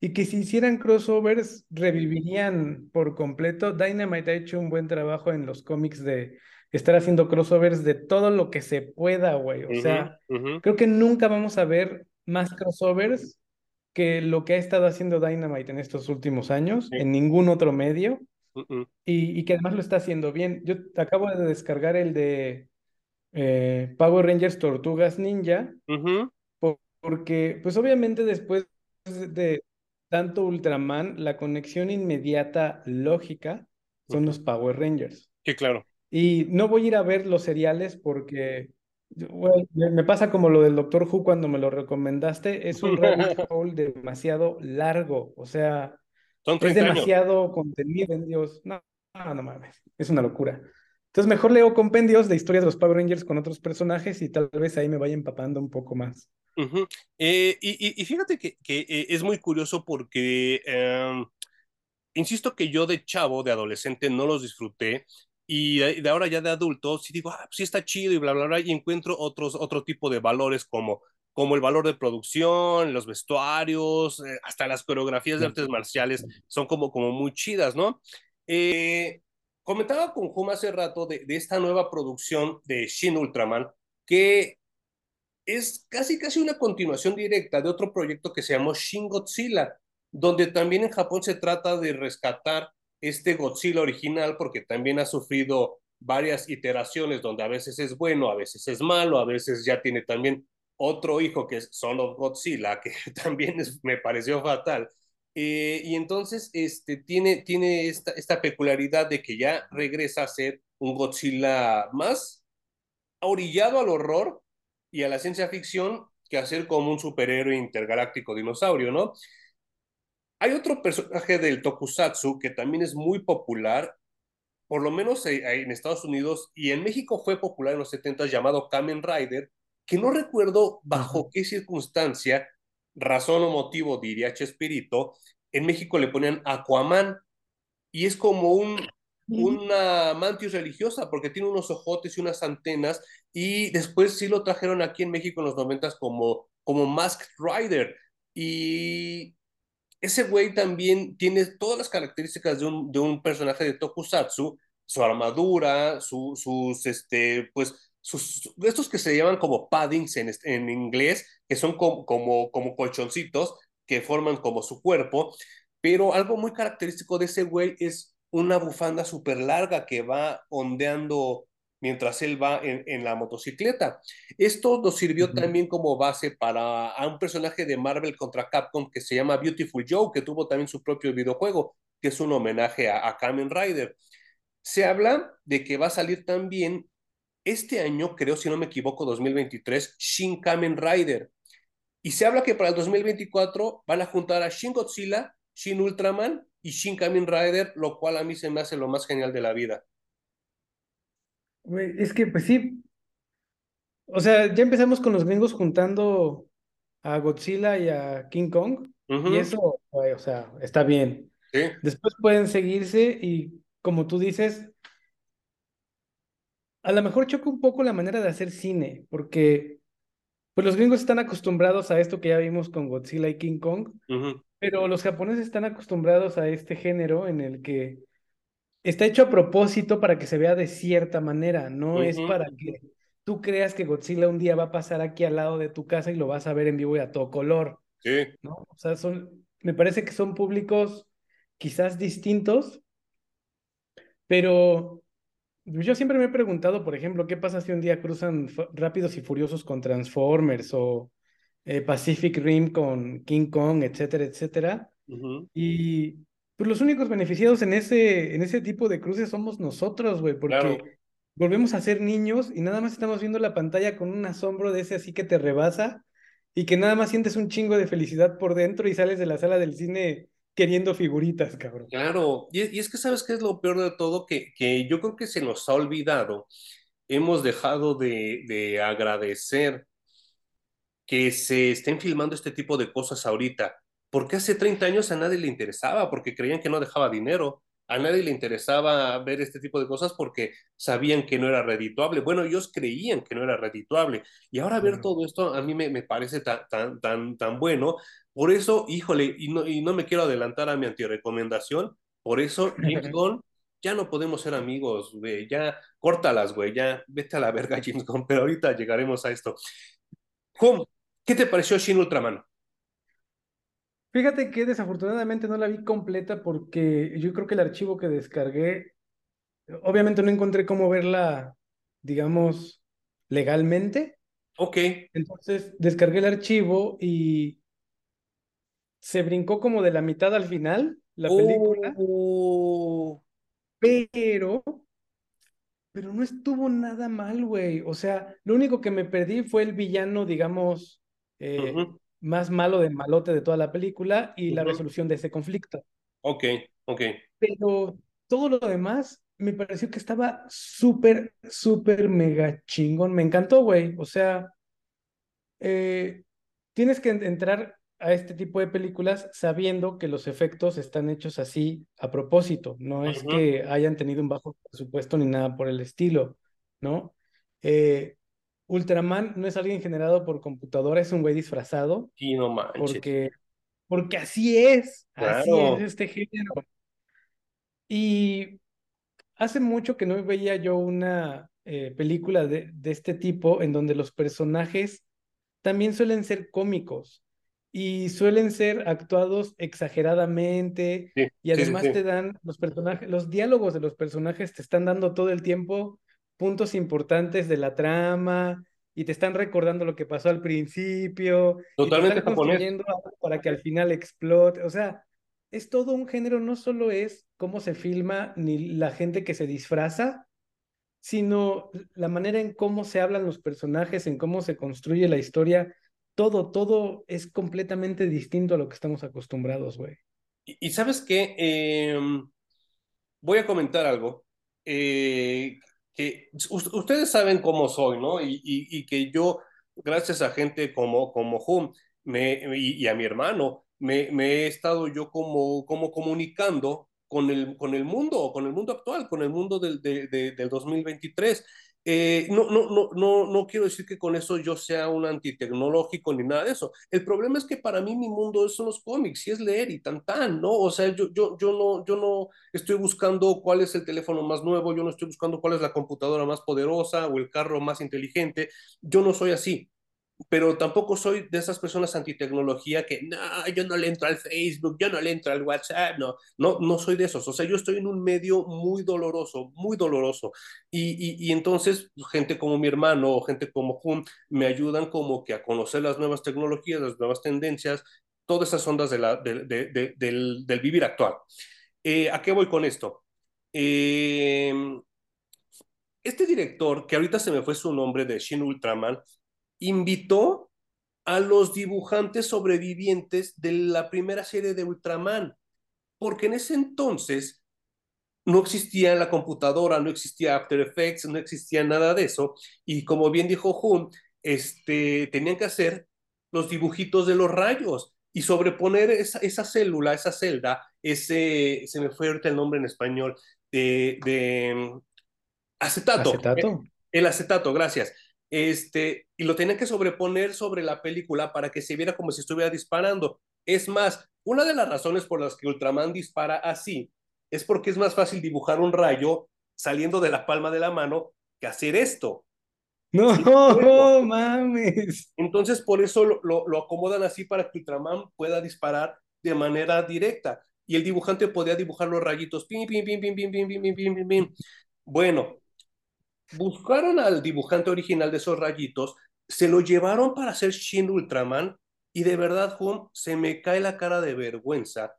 y que si hicieran crossovers revivirían por completo. Dynamite ha hecho un buen trabajo en los cómics de estar haciendo crossovers de todo lo que se pueda, güey. O sea, creo que nunca vamos a ver más crossovers que lo que ha estado haciendo Dynamite en estos últimos años, en ningún otro medio, y, que además lo está haciendo bien. Yo acabo de descargar el de eh, Power Rangers Tortugas Ninja, porque, pues obviamente después de tanto Ultraman, la conexión inmediata lógica son los Power Rangers. Sí, claro. Y no voy a ir a ver los seriales porque me pasa como lo del Doctor Who cuando me lo recomendaste, es un rabbit [LAUGHS] hole demasiado largo, o sea, es demasiado contenido en Dios. No, no, mames, es una locura. Entonces mejor leo compendios de historias de los Power Rangers con otros personajes y tal vez ahí me vaya empapando un poco más. Eh, y, fíjate que, eh, es muy curioso porque, em, insisto que yo de chavo, de adolescente, no los disfruté, y de, ahora ya de adulto, sí digo, ah, pues sí está chido y bla, bla, bla, y encuentro otros, otro tipo de valores como, como el valor de producción, los vestuarios, eh, hasta las coreografías de artes marciales son como, como muy chidas, ¿no? Eh, comentaba con Juma hace rato de, esta nueva producción de Shin Ultraman, que es casi casi una continuación directa de otro proyecto que se llamó Shin Godzilla, donde también en Japón se trata de rescatar este Godzilla original porque también ha sufrido varias iteraciones donde a veces es bueno, a veces es malo, a veces ya tiene también otro hijo que es Son of Godzilla, [LAUGHS] que también me pareció fatal. Eh, y entonces este, tiene, tiene esta, esta peculiaridad de que ya regresa a ser un Godzilla más orillado al horror y a la ciencia ficción que a ser como un superhéroe intergaláctico dinosaurio, ¿no? Hay otro personaje del tokusatsu que también es muy popular, por lo menos en Estados Unidos y en México fue popular en los 70 llamado Kamen Rider, que no recuerdo bajo qué circunstancia, razón o motivo, diría Chespirito, en México le ponían Aquaman. Y es como un, una mantis religiosa porque tiene unos ojotes y unas antenas y después sí lo trajeron aquí en México en los 90 como, como Masked Rider. Y ese güey también tiene todas las características de un, de un personaje de tokusatsu, su armadura, su, sus, este, pues, sus, estos que se llaman como paddings en, en inglés, que son como, como, como colchoncitos que forman como su cuerpo, pero algo muy característico de ese güey es una bufanda súper larga que va ondeando mientras él va en, la motocicleta. Esto nos sirvió también como base para a un personaje de Marvel contra Capcom que se llama Beautiful Joe, que tuvo también su propio videojuego, que es un homenaje a, a Kamen Rider. Se habla de que va a salir también este año, creo, si no me equivoco, 2023, Shin Kamen Rider. Y se habla que para el 2024 van a juntar a Shin Godzilla, Shin Ultraman y Shin Kamen Rider, lo cual a mí se me hace lo más genial de la vida es que, pues sí. O sea, ya empezamos con los gringos juntando a Godzilla y a King Kong. Y eso, o sea, está bien. Después pueden seguirse y, como tú dices, a lo mejor choca un poco la manera de hacer cine, porque pues los gringos están acostumbrados a esto que ya vimos con Godzilla y King Kong, pero los japoneses están acostumbrados a este género en el que está hecho a propósito para que se vea de cierta manera, no es para que tú creas que Godzilla un día va a pasar aquí al lado de tu casa y lo vas a ver en vivo y a todo color. Sí. ¿no? O sea, son, me parece que son públicos quizás distintos, pero yo siempre me he preguntado, por ejemplo, ¿qué pasa si un día cruzan Rápidos y Furiosos con Transformers o eh, Pacific Rim con King Kong, etcétera, etcétera? Y pues los únicos beneficiados en ese, en ese tipo de cruces somos nosotros, güey, porque volvemos a ser niños y nada más estamos viendo la pantalla con un asombro de ese así que te rebasa y que nada más sientes un chingo de felicidad por dentro y sales de la sala del cine queriendo figuritas, cabrón. Claro, y, es que sabes qué es lo peor de todo, que, que yo creo que se nos ha olvidado, hemos dejado de, de agradecer que se estén filmando este tipo de cosas ahorita porque hace 30 años a nadie le interesaba, porque creían que no dejaba dinero. A nadie le interesaba ver este tipo de cosas porque sabían que no era redituable. Bueno, ellos creían que no era redituable. Y ahora ver todo esto a mí me, me, parece tan, tan, tan, tan bueno. Por eso, híjole, y no, y no me quiero adelantar a mi antirecomendación, por eso, [LAUGHS] James Gunn, ya no podemos ser amigos, güey, ya córtalas, güey, ya vete a la verga, [LAUGHS] James Gunn, pero ahorita llegaremos a esto. ¿Qué te pareció Shin Ultraman? Fíjate que desafortunadamente no la vi completa porque yo creo que el archivo que descargué, obviamente no encontré cómo verla, digamos, legalmente. Ok. Entonces descargué el archivo y se brincó como de la mitad al final la película. Oh. Pero pero no estuvo nada mal, güey. O sea, lo único que me perdí fue el villano, digamos, eh, más malo de malote de toda la película y la resolución de ese conflicto. Ok, ok. Pero todo lo demás me pareció que estaba súper, súper mega chingón. Me encantó, güey. O sea, eh, tienes que entrar a este tipo de películas sabiendo que los efectos están hechos así a propósito, no es que hayan tenido un bajo presupuesto ni nada por el estilo, ¿no? Eh, Ultraman no es alguien generado por computadora, es un güey disfrazado. Sí, no manches. Porque, porque así es, así es este género. Y hace mucho que no veía yo una eh, película de, de este tipo en donde los personajes también suelen ser cómicos y suelen ser actuados exageradamente y además te dan los personajes, los diálogos de los personajes te están dando todo el tiempo puntos importantes de la trama y te están recordando lo que pasó al principio Totalmente y te están construyendo para que al final explote, o sea, es todo un género, no solo es cómo se filma ni la gente que se disfraza, sino la manera en cómo se hablan los personajes, en cómo se construye la historia todo, todo es completamente distinto a lo que estamos acostumbrados, güey. Y, sabes qué, em, voy a comentar algo. Eh, que ustedes saben cómo soy, ¿no? Y, que yo, gracias a gente como, como Hum y, a mi hermano, me, he estado yo como, como comunicando con el, con el mundo, con el mundo actual, con el mundo del, del 2023. Eh, no, no, no, no, no quiero decir que con eso yo sea un antitecnológico ni nada de eso. El problema es que para mí mi mundo son los cómics y es leer y tan tan, ¿no? O sea, yo, yo, yo, no, yo no estoy buscando cuál es el teléfono más nuevo, yo no estoy buscando cuál es la computadora más poderosa o el carro más inteligente. Yo no soy así pero tampoco soy de esas personas antitecnología que, no, yo no le entro al Facebook, yo no le entro al WhatsApp, no, no, no soy de esos. O sea, yo estoy en un medio muy doloroso, muy doloroso. Y, y, entonces, gente como mi hermano o gente como Jun me ayudan como que a conocer las nuevas tecnologías, las nuevas tendencias, todas esas ondas de la, de, de, del, del, vivir actual. Eh, ¿A qué voy con esto? Eh, este director, que ahorita se me fue su nombre de Shin Ultraman, invitó a los dibujantes sobrevivientes de la primera serie de Ultraman, porque en ese entonces no existía la computadora, no existía After Effects, no existía nada de eso, y como bien dijo Jun, este, tenían que hacer los dibujitos de los rayos y sobreponer esa, esa célula, esa celda, ese, se me fue ahorita el nombre en español, de, de mm, acetato. ¿Acetato? El acetato, gracias este, y lo tenían que sobreponer sobre la película para que se viera como si estuviera disparando. Es más, una de las razones por las que Ultraman dispara así es porque es más fácil dibujar un rayo saliendo de la palma de la mano que hacer esto. No, mames. Entonces, por eso lo, lo, acomodan así para que Ultraman pueda disparar de manera directa. Y el dibujante podía dibujar los rayitos. Pim, pim, pim, pim, pim, pim, pim, pim, pim, pim. Bueno, buscaron al dibujante original de esos rayitos, se lo llevaron para hacer Shin Ultraman y de verdad, Juan, se me cae la cara de vergüenza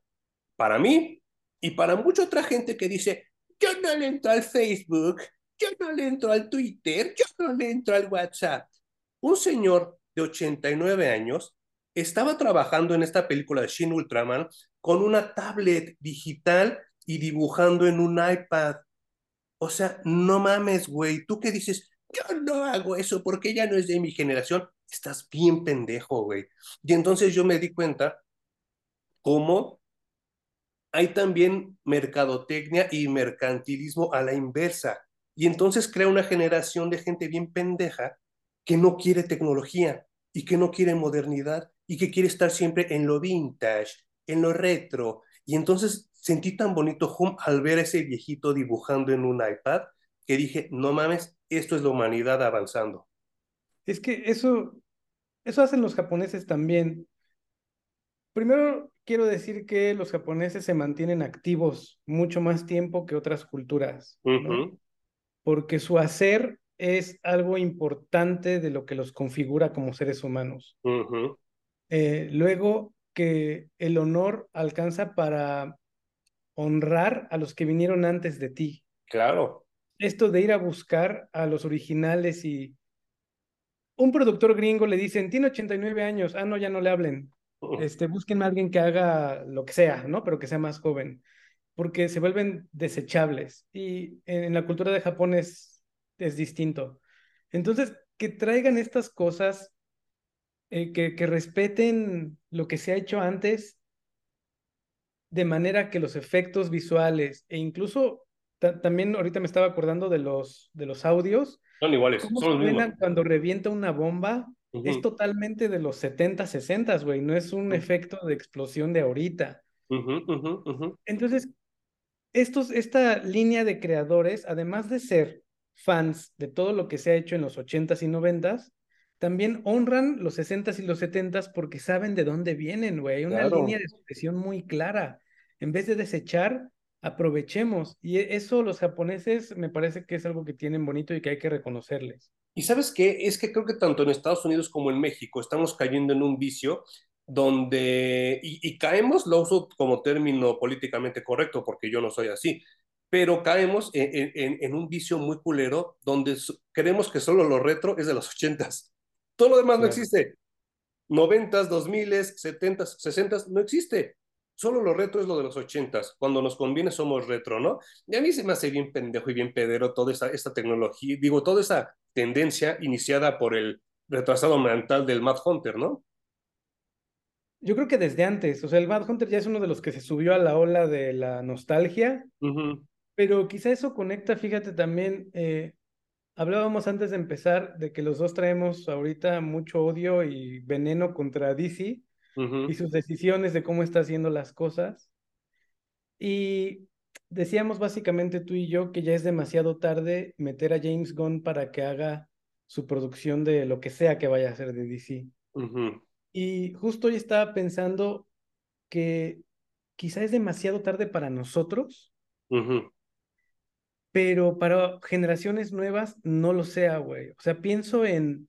para mí y para mucha otra gente que dice, yo no le entro al Facebook, yo no le entro al Twitter, yo no le entro al WhatsApp. Un señor de 89 años estaba trabajando en esta película de Shin Ultraman con una tablet digital y dibujando en un iPad. O sea, no mames, güey. ¿Tú qué dices? Yo no hago eso porque ya no es de mi generación. Estás bien pendejo, güey. Y entonces yo me di cuenta cómo hay también mercadotecnia y mercantilismo a la inversa. Y entonces crea una generación de gente bien pendeja que no quiere tecnología y que no quiere modernidad y que quiere estar siempre en lo vintage, en lo retro. Y entonces sentí tan bonito Hum al ver a ese viejito dibujando en un iPad que dije, no mames, esto es la humanidad avanzando. Es que eso, eso hacen los japoneses también. Primero quiero decir que los japoneses se mantienen activos mucho más tiempo que otras culturas, porque su hacer es algo importante de lo que los configura como seres humanos. Eh, luego que el honor alcanza para honrar a los que vinieron antes de ti. Claro. esto de ir a buscar a los originales y un productor gringo le dicen, tiene 89 años, ah, no, ya no le hablen. Este, busquen a alguien que haga lo que sea, ¿no? Pero que sea más joven, porque se vuelven desechables y en la cultura de Japón es, es distinto. Entonces, que traigan estas cosas, eh, que, que respeten lo que se ha hecho antes, de manera que los efectos visuales e incluso también ahorita me estaba acordando de los, de los audios. Son iguales, son los. Cuando revienta una bomba, es totalmente de los 70, 60, güey, no es un efecto de explosión de ahorita. Entonces, estos, esta línea de creadores, además de ser fans de todo lo que se ha hecho en los 80s y 90s, también honran los 60s y los 70s porque saben de dónde vienen, güey. Hay una línea de expresión muy clara. En vez de desechar, aprovechemos. Y e, eso los japoneses me parece que es algo que tienen bonito y que hay que reconocerles. Y sabes qué, es que creo que tanto en Estados Unidos como en México estamos cayendo en un vicio donde, y, caemos, lo uso como término políticamente correcto porque yo no soy así, pero caemos en, un vicio muy culero donde creemos que solo lo retro es de los ochentas. Todo lo demás no existe. Noventas, dos miles, setentas, sesentas, no existe. Solo lo retro es lo de los ochentas. Cuando nos conviene somos retro, ¿no? Y a mí se me hace bien pendejo y bien pedero toda esta, esta tecnología, digo, toda esa tendencia iniciada por el retrasado mental del Mad Hunter, ¿no? Yo creo que desde antes, o sea, el Mad Hunter ya es uno de los que se subió a la ola de la nostalgia, pero quizá eso conecta, fíjate también, eh, hablábamos antes de empezar de que los dos traemos ahorita mucho odio y veneno contra DC, y sus decisiones de cómo está haciendo las cosas. Y decíamos básicamente tú y yo que ya es demasiado tarde meter a James Gunn para que haga su producción de lo que sea que vaya a hacer de DC. Y justo hoy estaba pensando que quizá es demasiado tarde para nosotros, pero para generaciones nuevas no lo sea, güey. O sea, pienso en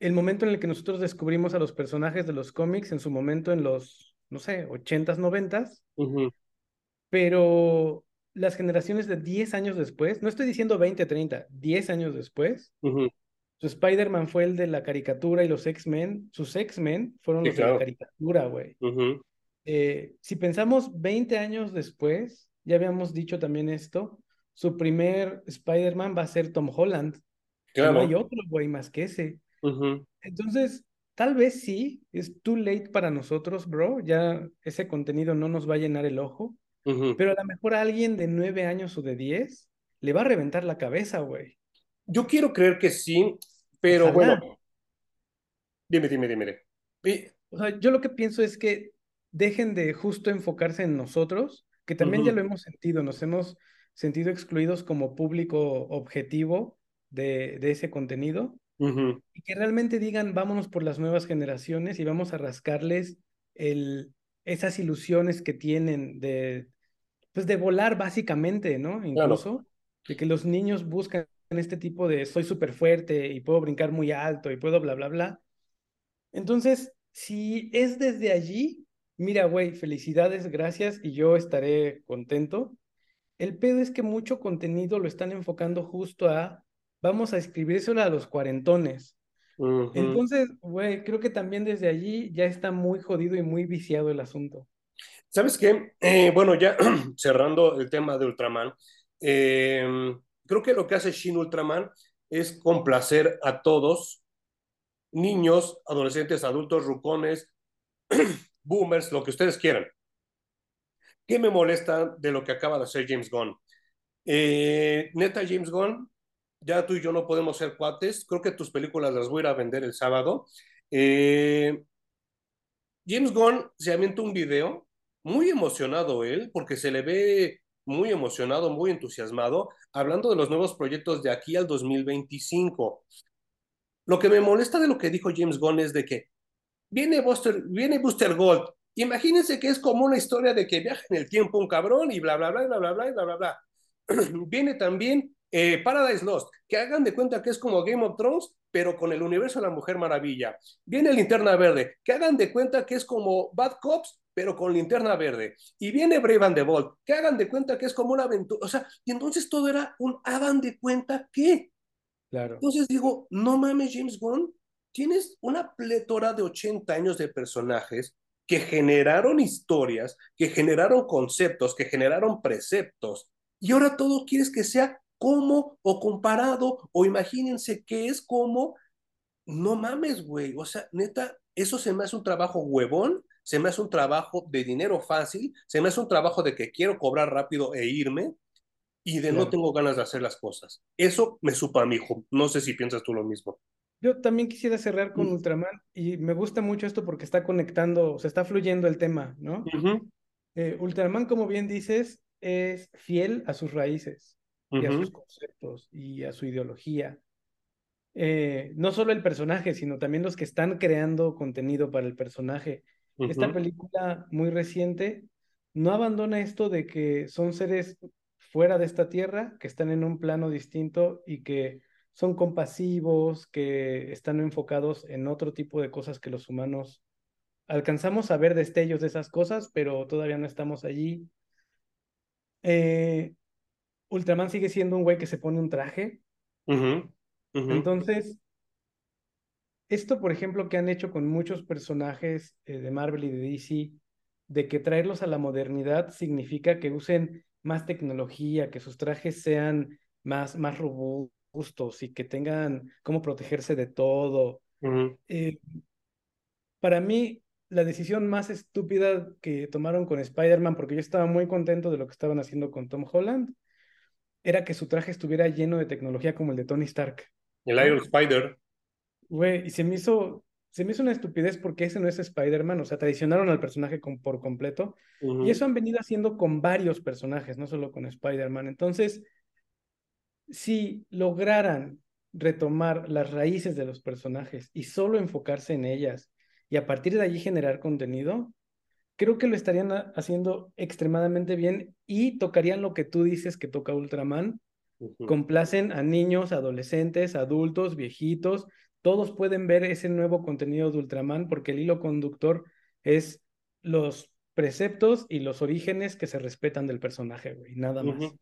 el momento en el que nosotros descubrimos a los personajes de los cómics, en su momento en los, no sé, 80s, 90s, pero las generaciones de 10 años después, no estoy diciendo 20, 30, 10 años después, su Spider-Man fue el de la caricatura y los X-Men, sus X-Men fueron los de la caricatura, güey. Eh, si pensamos 20 años después, ya habíamos dicho también esto, su primer Spider-Man va a ser Tom Holland. No hay otro, güey, más que ese. Entonces, tal vez sí, es too late para nosotros, bro. Ya ese contenido no nos va a llenar el ojo. Pero a lo mejor a alguien de nueve años o de diez le va a reventar la cabeza, güey. Yo quiero creer que sí, pero bueno. Dime, dime, dime. O sea, yo lo que pienso es que dejen de justo enfocarse en nosotros, que también ya lo hemos sentido, nos hemos sentido excluidos como público objetivo de, de ese contenido y que realmente digan, vámonos por las nuevas generaciones y vamos a rascarles el, esas ilusiones que tienen de, pues de volar básicamente, ¿no? Incluso, de que los niños buscan este tipo de soy súper fuerte y puedo brincar muy alto y puedo bla, bla, bla. Entonces, si es desde allí, mira, güey, felicidades, gracias y yo estaré contento. El pedo es que mucho contenido lo están enfocando justo a vamos a escribírselo a los cuarentones. Entonces, güey, creo que también desde allí ya está muy jodido y muy viciado el asunto. ¿Sabes qué? Eh, bueno, ya [CLEARS THROAT] cerrando el tema de Ultraman, em, creo que lo que hace Shin Ultraman es complacer a todos, niños, adolescentes, adultos, rucones, [CLEARS THROAT] boomers, lo que ustedes quieran. ¿Qué me molesta de lo que acaba de hacer James Gunn? Eh, neta, James Gunn ya tú y yo no podemos ser cuates. Creo que tus películas las voy a ir a vender el sábado. Eh, James Gunn se avienta un video, muy emocionado él, porque se le ve muy emocionado, muy entusiasmado, hablando de los nuevos proyectos de aquí al 2025. Lo que me molesta de lo que dijo James Gunn es de que viene Buster, viene Booster Gold. Imagínense que es como una historia de que viaja en el tiempo un cabrón y bla, bla, bla, bla, bla, bla, bla, bla, bla. [CLEARS THROAT] viene también eh, Paradise Lost, que hagan de cuenta que es como Game of Thrones, pero con el universo de la Mujer Maravilla. Viene Linterna Verde, que hagan de cuenta que es como Bad Cops, pero con linterna verde. Y viene Brave and the Bold, que hagan de cuenta que es como una aventura. O sea, y entonces todo era un hagan de cuenta que. Claro. Entonces digo, no mames, James Bond, tienes una pletora de 80 años de personajes que generaron historias, que generaron conceptos, que generaron preceptos. Y ahora todo quieres que sea como o comparado o imagínense que es como. No mames, güey. O sea, neta, eso se me hace un trabajo huevón, se me hace un trabajo de dinero fácil, se me hace un trabajo de que quiero cobrar rápido e irme y de no tengo ganas de hacer las cosas. Eso me supa a mi hijo. No sé si piensas tú lo mismo. Yo también quisiera cerrar con Ultraman y me gusta mucho esto porque está conectando, se está fluyendo el tema, ¿no? Eh, Ultraman, como bien dices, es fiel a sus raíces y a sus conceptos y a su ideología. Eh, no solo el personaje, sino también los que están creando contenido para el personaje. Esta película muy reciente no abandona esto de que son seres fuera de esta tierra, que están en un plano distinto y que son compasivos, que están enfocados en otro tipo de cosas que los humanos alcanzamos a ver destellos de esas cosas, pero todavía no estamos allí. Eh, Ultraman sigue siendo un güey que se pone un traje. Entonces, esto, por ejemplo, que han hecho con muchos personajes eh, de Marvel y de DC, de que traerlos a la modernidad significa que usen más tecnología, que sus trajes sean más, más robustos justos y que tengan cómo protegerse de todo. Eh, para mí, la decisión más estúpida que tomaron con Spider-Man, porque yo estaba muy contento de lo que estaban haciendo con Tom Holland, era que su traje estuviera lleno de tecnología como el de Tony Stark. El Iron Spider. Güey, y se me hizo, se me hizo una estupidez porque ese no es Spider-Man, o sea, traicionaron al personaje con, por completo. Y eso han venido haciendo con varios personajes, no solo con Spider-Man. Entonces, si lograran retomar las raíces de los personajes y solo enfocarse en ellas y a partir de allí generar contenido, creo que lo estarían haciendo extremadamente bien y tocarían lo que tú dices que toca Ultraman. Complacen a niños, adolescentes, adultos, viejitos. Todos pueden ver ese nuevo contenido de Ultraman porque el hilo conductor es los preceptos y los orígenes que se respetan del personaje, güey, nada más.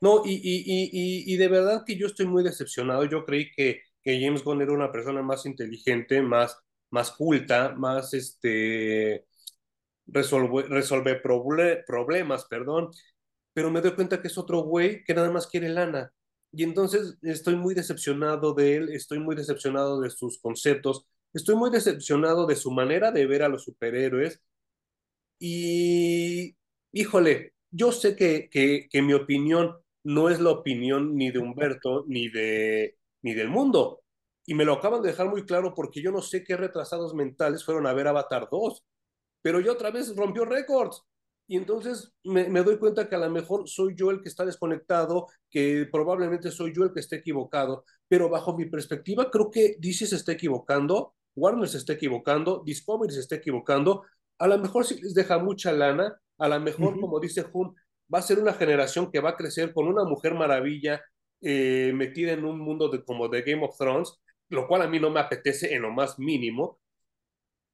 No, y, y, y, de verdad que yo estoy muy decepcionado. Yo creí que, que James Gunn era una persona más inteligente, más, más culta, más este resolver, resolver problemas, perdón, pero me doy cuenta que es otro güey que nada más quiere lana. Y entonces estoy muy decepcionado de él, estoy muy decepcionado de sus conceptos, estoy muy decepcionado de su manera de ver a los superhéroes. Y, híjole, yo sé que, que, mi opinión no es la opinión ni de Humberto ni, de, ni del mundo. Y me lo acaban de dejar muy claro porque yo no sé qué retrasados mentales fueron a ver Avatar 2. Pero yo otra vez rompió récords. Y entonces me, doy cuenta que a lo mejor soy yo el que está desconectado, que probablemente soy yo el que esté equivocado, pero bajo mi perspectiva creo que DC se está equivocando, Warner se está equivocando, Discovery se está equivocando, a lo mejor si les deja mucha lana, a lo mejor, como dice Jun, va a ser una generación que va a crecer con una mujer maravilla eh, metida en un mundo de, como de Game of Thrones, lo cual a mí no me apetece en lo más mínimo.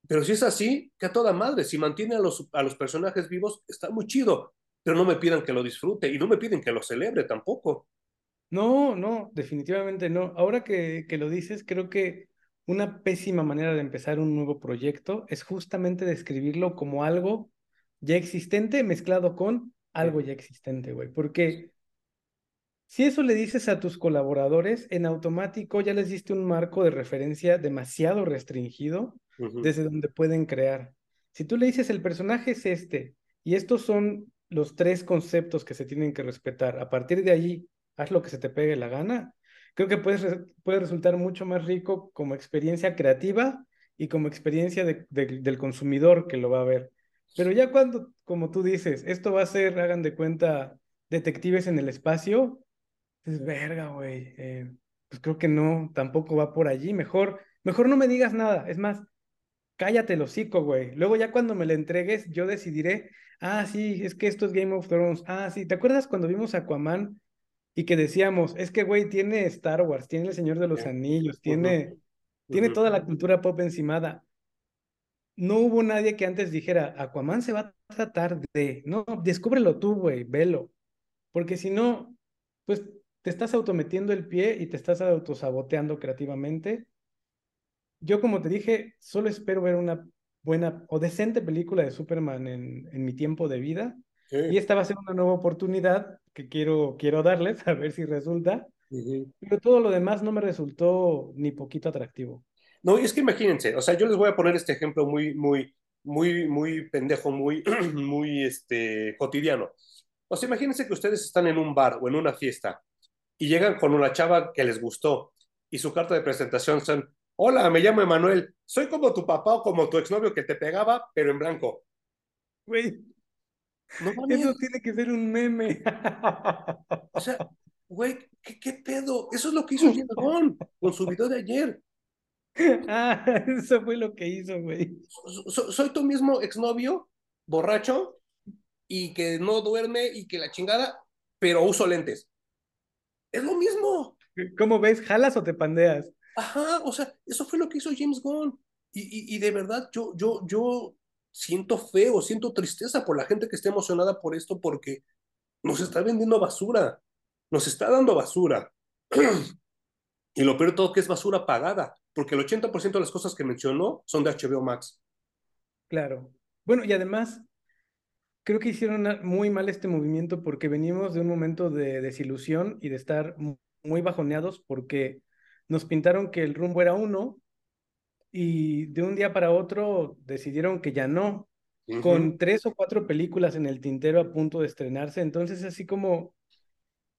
Pero si es así, que a toda madre, si mantiene a los, a los personajes vivos, está muy chido, pero no me pidan que lo disfrute y no me piden que lo celebre tampoco. No, no, definitivamente no. Ahora que, que lo dices, creo que una pésima manera de empezar un nuevo proyecto es justamente describirlo como algo ya existente mezclado con algo ya existente, güey. Porque si eso le dices a tus colaboradores, en automático ya les diste un marco de referencia demasiado restringido desde donde pueden crear. Si tú le dices el personaje es este y estos son los tres conceptos que se tienen que respetar, a partir de allí haz lo que se te pegue la gana, creo que puede, puede resultar mucho más rico como experiencia creativa y como experiencia del consumidor que lo va a ver. Pero ya cuando, como tú dices, esto va a ser, hagan de cuenta, detectives en el espacio, es verga, güey. Eh, pues creo que no, tampoco va por allí. Mejor, mejor no me digas nada. Es más, cállate el hocico, güey. Luego ya cuando me lo entregues, yo decidiré, ah, sí, es que esto es Game of Thrones. Ah, sí, ¿te acuerdas cuando vimos Aquaman y que decíamos, es que, güey, tiene Star Wars, tiene El Señor de los Anillos, tiene, tiene toda la cultura pop encimada no hubo nadie que antes dijera, Aquaman se va a tratar de, no, descúbrelo tú, güey, velo. Porque si no, pues te estás autometiendo el pie y te estás autosaboteando creativamente. Yo, como te dije, solo espero ver una buena o decente película de Superman en, en mi tiempo de vida. Y esta va a ser una nueva oportunidad que quiero, quiero darles, [LAUGHS] a ver si resulta. Pero todo lo demás no me resultó ni poquito atractivo. No, y es que imagínense, o sea, yo les voy a poner este ejemplo muy, muy, muy, muy pendejo, muy, [CLEARS THROAT] muy, este, cotidiano. O sea, imagínense que ustedes están en un bar o en una fiesta y llegan con una chava que les gustó y su carta de presentación son, hola, me llamo Emanuel, soy como tu papá o como tu exnovio que te pegaba, pero en blanco. Güey, eso tiene que ser un meme. o sea, güey, ¿qué, ¿qué, pedo? Eso es lo que hizo [LAUGHS] Bond con su video de ayer. [LAUGHS] Ah, eso fue lo que hizo, güey. soy tu mismo exnovio, borracho, y que no duerme y que la chingada, pero uso lentes. Es lo mismo. ¿Cómo ves? ¿Jalas o te pandeas? Ajá, o sea, eso fue lo que hizo James Gunn. Y, y, y de verdad, yo, yo, yo siento feo, siento tristeza por la gente que esté emocionada por esto porque nos está vendiendo basura, nos está dando basura. [CLEARS THROAT] y lo peor de todo que es basura pagada, porque el 80% de las cosas que mencionó son de HBO Max. Claro. Bueno, y además, creo que hicieron muy mal este movimiento porque venimos de un momento de desilusión y de estar muy bajoneados porque nos pintaron que el rumbo era uno y de un día para otro decidieron que ya no, con tres o cuatro películas en el tintero a punto de estrenarse, entonces así como,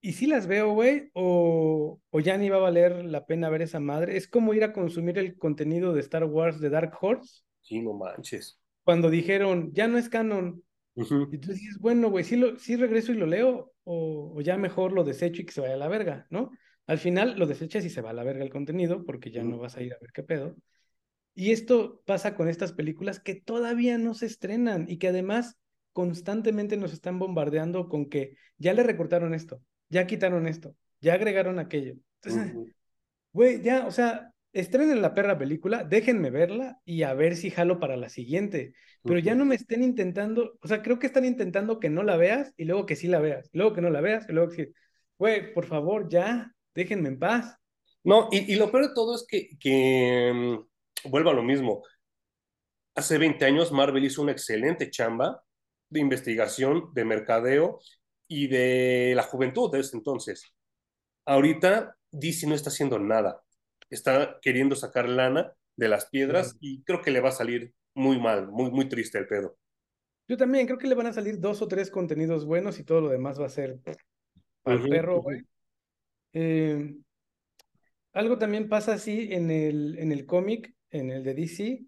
¿y si las veo, güey? O, o ya ni va a valer la pena ver esa madre. Es como ir a consumir el contenido de Star Wars de Dark Horse. Sí, no manches. Cuando dijeron, ya no es canon. Y tú dices, bueno, güey, sí, lo, sí regreso y lo leo, o, o, ya mejor lo desecho y que se vaya a la verga, ¿no? Al final lo desechas y se va a la verga el contenido, porque ya no vas a ir a ver qué pedo. Y esto pasa con estas películas que todavía no se estrenan y que además constantemente nos están bombardeando con que ya le recortaron esto, ya quitaron esto, ya agregaron aquello. Entonces, güey, ya, o sea, estrenen la perra película, déjenme verla y a ver si jalo para la siguiente. Pero ya no me estén intentando, o sea, creo que están intentando que no la veas y luego que sí la veas, luego que no la veas y luego que sí. Güey, por favor, ya, déjenme en paz. No, y, y lo peor de todo es que, que mm, vuelvo a lo mismo. Hace 20 años Marvel hizo una excelente chamba de investigación, de mercadeo y de la juventud de ese entonces. Ahorita DC no está haciendo nada. Está queriendo sacar lana de las piedras y creo que le va a salir muy mal, muy, muy triste el pedo. Yo también creo que le van a salir dos o tres contenidos buenos y todo lo demás va a ser al perro, güey. Eh, algo también pasa así en el, en el cómic en el de DC,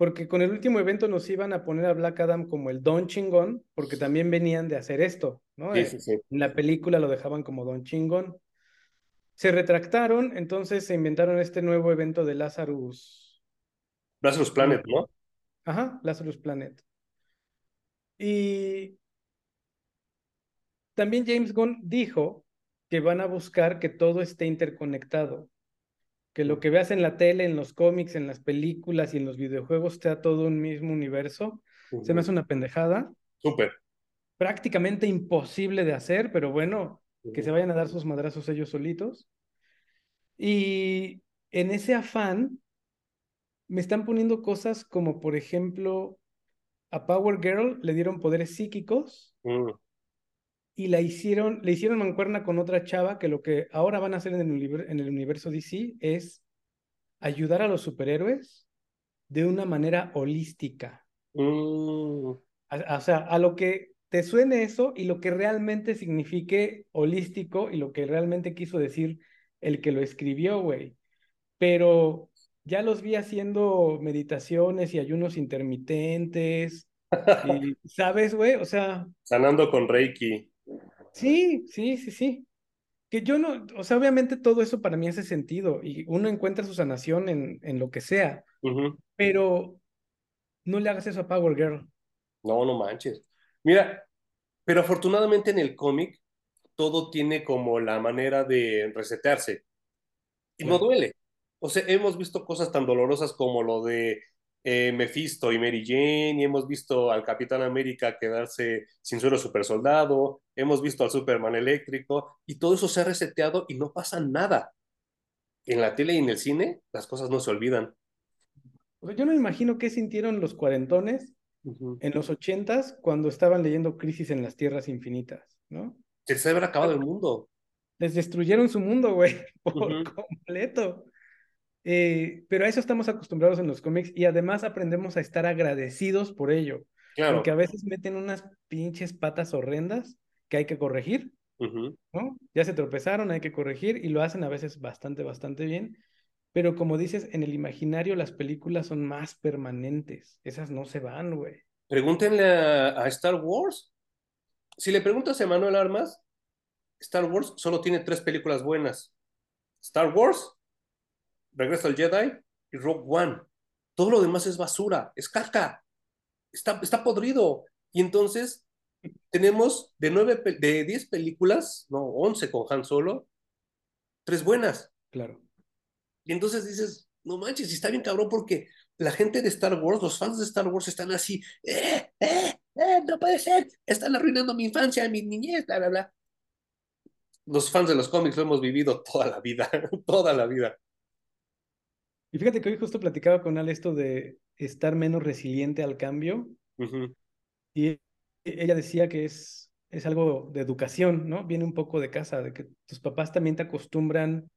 porque con el último evento nos iban a poner a Black Adam como el Don Chingón, porque también venían de hacer esto, ¿no? Sí, sí, sí. En la película lo dejaban como Don Chingón. Se retractaron, entonces se inventaron este nuevo evento de Lazarus. Lazarus Planet, ¿no? Ajá, Lazarus Planet. Y también James Gunn dijo que van a buscar que todo esté interconectado que lo que veas en la tele, en los cómics, en las películas y en los videojuegos sea todo un mismo universo, se me hace una pendejada. Súper. Prácticamente imposible de hacer, pero bueno, que se vayan a dar sus madrazos ellos solitos. Y en ese afán, me están poniendo cosas como, por ejemplo, a Power Girl le dieron poderes psíquicos. Mm y la hicieron, le hicieron mancuerna con otra chava que lo que ahora van a hacer en el, en el universo DC es ayudar a los superhéroes de una manera holística. Mm. o sea, a lo que te suene eso y lo que realmente signifique holístico y lo que realmente quiso decir el que lo escribió, güey. Pero ya los vi haciendo meditaciones y ayunos intermitentes. [LAUGHS] y, ¿Sabes, güey? O sea. Sanando con Reiki. Sí, sí, sí, sí. Que yo no, o sea, obviamente todo eso para mí hace sentido y uno encuentra su sanación en, en lo que sea, pero no le hagas eso a Power Girl. No, no manches. Mira, pero afortunadamente en el cómic todo tiene como la manera de resetearse y no duele. O sea, hemos visto cosas tan dolorosas como lo de eh, Mephisto y Mary Jane, y hemos visto al Capitán América quedarse sin suero super soldado, hemos visto al Superman eléctrico, y todo eso se ha reseteado y no pasa nada. En la tele y en el cine, las cosas no se olvidan. yo no imagino qué sintieron los cuarentones en los ochentas cuando estaban leyendo Crisis en las Tierras Infinitas, ¿no? Se les haber acabado el mundo. Les destruyeron su mundo, güey, [LAUGHS] por completo. Eh, pero a eso estamos acostumbrados en los cómics y además aprendemos a estar agradecidos por ello. Claro. Porque a veces meten unas pinches patas horrendas que hay que corregir, ¿no? Ya se tropezaron, hay que corregir y lo hacen a veces bastante, bastante bien. Pero como dices, en el imaginario las películas son más permanentes. Esas no se van, güey. Pregúntenle a, a Star Wars. Si le preguntas a Manuel Armas, Star Wars solo tiene tres películas buenas. Star Wars, Regreso al Jedi y Rogue One. Todo lo demás es basura, es caca, está, está podrido. Y entonces tenemos de, nueve, de diez películas, no, once con Han Solo, tres buenas. Claro. Y entonces dices, no manches, está bien cabrón porque la gente de Star Wars, los fans de Star Wars están así, eh, eh, eh, no puede ser, están arruinando mi infancia, mi niñez, bla, bla, bla. Los fans de los cómics lo hemos vivido toda la vida, [LAUGHS] toda la vida. Y fíjate que hoy justo platicaba con Al esto de estar menos resiliente al cambio. Y e, ella decía que es, es algo de educación, ¿no? Viene un poco de casa, de que tus papás también te acostumbran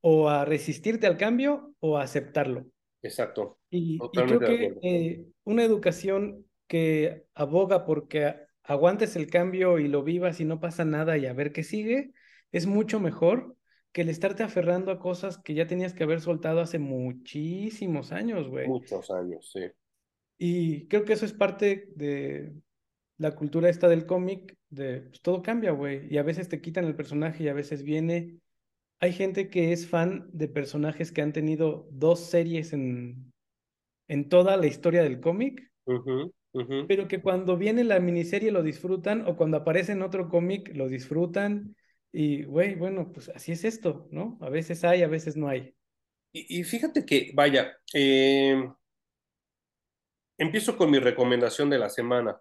o a resistirte al cambio o a aceptarlo. Exacto. Y, creo que eh, una educación que aboga porque aguantes el cambio y lo vivas y no pasa nada y a ver qué sigue, es mucho mejor que el estarte aferrando a cosas que ya tenías que haber soltado hace muchísimos años, güey. Muchos años, sí. Y creo que eso es parte de la cultura esta del cómic, de pues, todo cambia, güey. Y a veces te quitan el personaje y a veces viene. Hay gente que es fan de personajes que han tenido dos series en, en toda la historia del cómic, pero que cuando viene la miniserie lo disfrutan o cuando aparece en otro cómic lo disfrutan y, güey, bueno, pues así es esto, ¿no? A veces hay, a veces no hay. Y, fíjate que, vaya, em, empiezo con mi recomendación de la semana.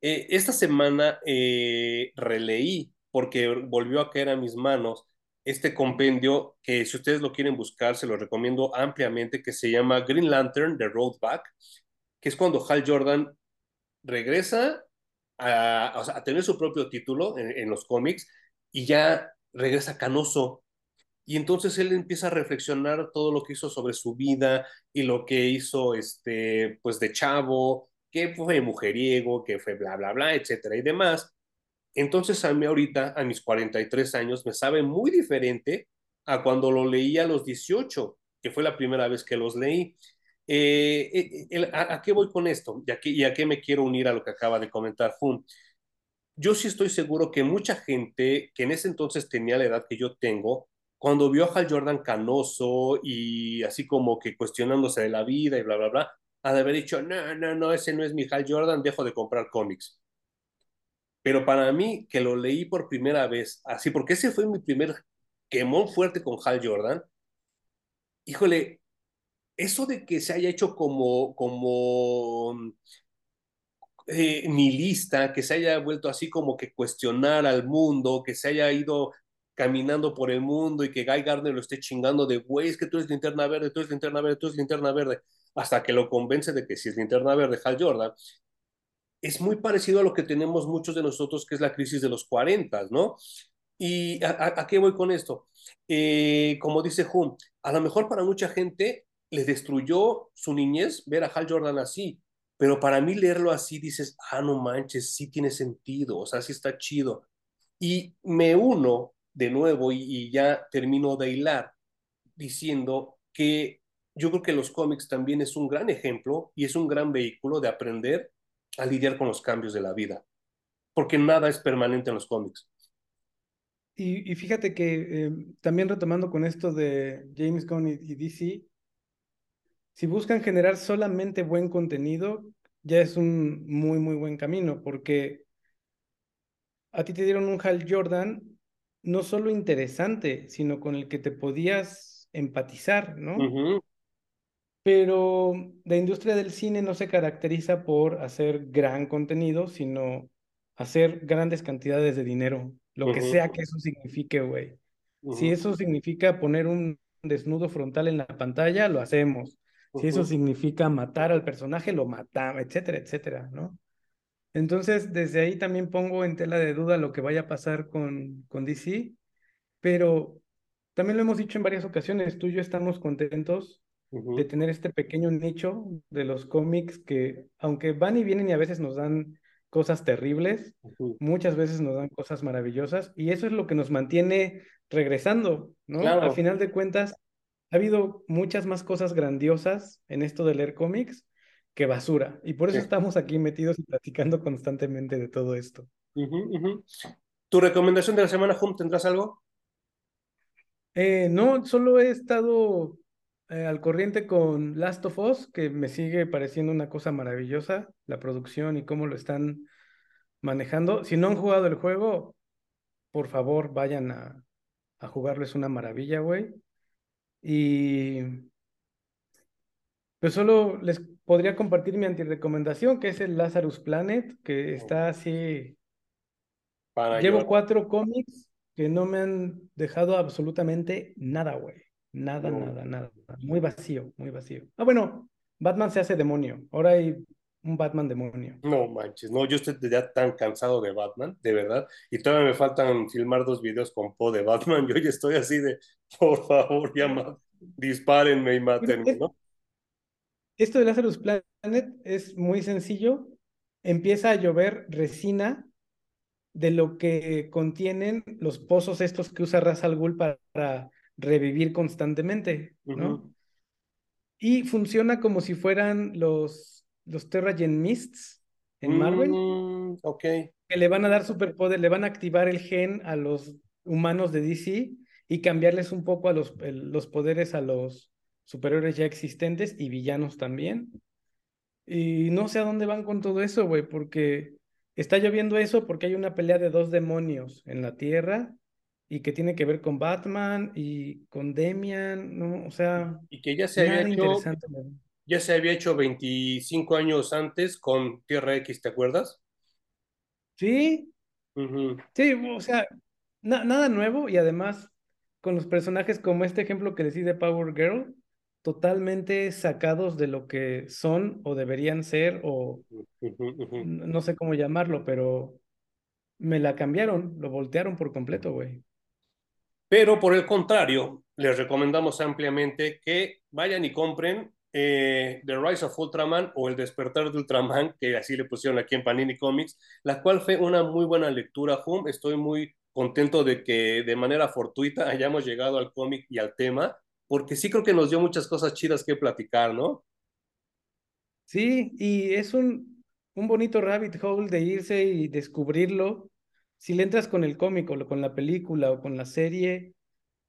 Eh, esta semana eh, releí, porque volvió a caer a mis manos, este compendio que si ustedes lo quieren buscar, se lo recomiendo ampliamente, que se llama Green Lantern, The Road Back, que es cuando Hal Jordan regresa a, tener su propio título en los cómics y ya regresa canoso. Y entonces él empieza a reflexionar todo lo que hizo sobre su vida y lo que hizo, este, pues de chavo, que fue mujeriego, que fue bla, bla, bla, etcétera y demás. Entonces a mí ahorita, a mis 43 años, me sabe muy diferente a cuando lo leí a los 18, que fue la primera vez que los leí. Eh, eh, a, qué voy con esto? ¿Y a, qué, ¿Y me quiero unir a lo que acaba de comentar Fun? Yo sí estoy seguro que mucha gente que en ese entonces tenía la edad que yo tengo, cuando vio a Hal Jordan canoso y así como que cuestionándose de la vida y bla, bla, bla, ha de haber dicho, no, no, no, ese no es mi Hal Jordan, dejo de comprar cómics. Pero para mí, que lo leí por primera vez, así, porque ese fue mi primer quemón fuerte con Hal Jordan, híjole, eso de que se haya hecho como, como eh, lista que se haya vuelto así como que cuestionar al mundo, que se haya ido caminando por el mundo y que Guy Gardner lo esté chingando de, güey, es que tú eres linterna verde, tú eres linterna verde, tú eres linterna verde, hasta que lo convence de que si es linterna verde, Hal Jordan, es muy parecido a lo que tenemos muchos de nosotros, que es la crisis de los 40, ¿no? ¿Y a, qué voy con esto? Eh, como dice Hume, a lo mejor para mucha gente le destruyó su niñez ver a Hal Jordan así, pero para mí leerlo así dices, ah, no manches, sí tiene sentido, o sea, sí está chido. Y me uno de nuevo y, ya termino de hilar diciendo que yo creo que los cómics también es un gran ejemplo y es un gran vehículo de aprender a lidiar con los cambios de la vida, porque nada es permanente en los cómics. Y, fíjate que eh, también retomando con esto de James Gunn y, y DC, si buscan generar solamente buen contenido, ya es un muy, muy buen camino, porque a ti te dieron un Hal Jordan no solo interesante, sino con el que te podías empatizar, ¿no? pero la industria del cine no se caracteriza por hacer gran contenido, sino hacer grandes cantidades de dinero, lo que sea que eso signifique, güey. Si eso significa poner un desnudo frontal en la pantalla, lo hacemos. Si eso significa matar al personaje, lo matamos, etcétera, etcétera, ¿no? Entonces, desde ahí también pongo en tela de duda lo que vaya a pasar con, con DC, pero también lo hemos dicho en varias ocasiones, tú y yo estamos contentos de tener este pequeño nicho de los cómics que, aunque van y vienen y a veces nos dan cosas terribles, muchas veces nos dan cosas maravillosas y eso es lo que nos mantiene regresando, ¿no? Al final de cuentas, ha habido muchas más cosas grandiosas en esto de leer cómics que basura y por eso estamos aquí metidos y platicando constantemente de todo esto. ¿Tu recomendación de la semana, Hum, tendrás algo? Eh, no, solo he estado eh, al corriente con Last of Us, que me sigue pareciendo una cosa maravillosa, la producción y cómo lo están manejando. Si no han jugado el juego, por favor, vayan a, a jugarlo, es una maravilla, güey. Y pues solo les podría compartir mi antirecomendación, que es el Lazarus Planet, que está así. Llevo cuatro cómics que no me han dejado absolutamente nada, güey. Nada, nada, nada. Muy vacío, muy vacío. Ah, bueno, Batman se hace demonio. Ahora hay un Batman demonio. No manches, no, yo estoy ya tan cansado de Batman, de verdad. Y todavía me faltan filmar dos videos con Po de Batman. [LAUGHS] Yo ya estoy así de, por favor, ya dispárenme y mátenme, ¿no? Esto de Lazarus Planet es muy sencillo. Empieza a llover resina de lo que contienen los pozos estos que usa Ra's al Ghul para revivir constantemente, ¿no? Y funciona como si fueran los, los Terragen Mists en Marvel. Mm, ok. Que le van a dar superpoder, le van a activar el gen a los humanos de DC y cambiarles un poco a los, los poderes a los superiores ya existentes y villanos también. Y no sé a dónde van con todo eso, güey, porque está lloviendo eso porque hay una pelea de dos demonios en la Tierra y que tiene que ver con Batman y con Demian, ¿no? O sea, y que ya se había hecho, ya se había hecho 25 años antes con Tierra X, ¿te acuerdas? Sí, sí, o sea, nada nuevo y además con los personajes como este ejemplo que decide Power Girl, totalmente sacados de lo que son o deberían ser o no sé cómo llamarlo, pero me la cambiaron, lo voltearon por completo, güey. Pero por el contrario, les recomendamos ampliamente que vayan y compren eh, The Rise of Ultraman o El Despertar de Ultraman, que así le pusieron aquí en Panini Comics, la cual fue una muy buena lectura, Hum. Estoy muy contento de que de manera fortuita hayamos llegado al cómic y al tema, porque sí creo que nos dio muchas cosas chidas que platicar, ¿no? Sí, y es un, un bonito rabbit hole de irse y descubrirlo si le entras con el cómic o con la película o con la serie,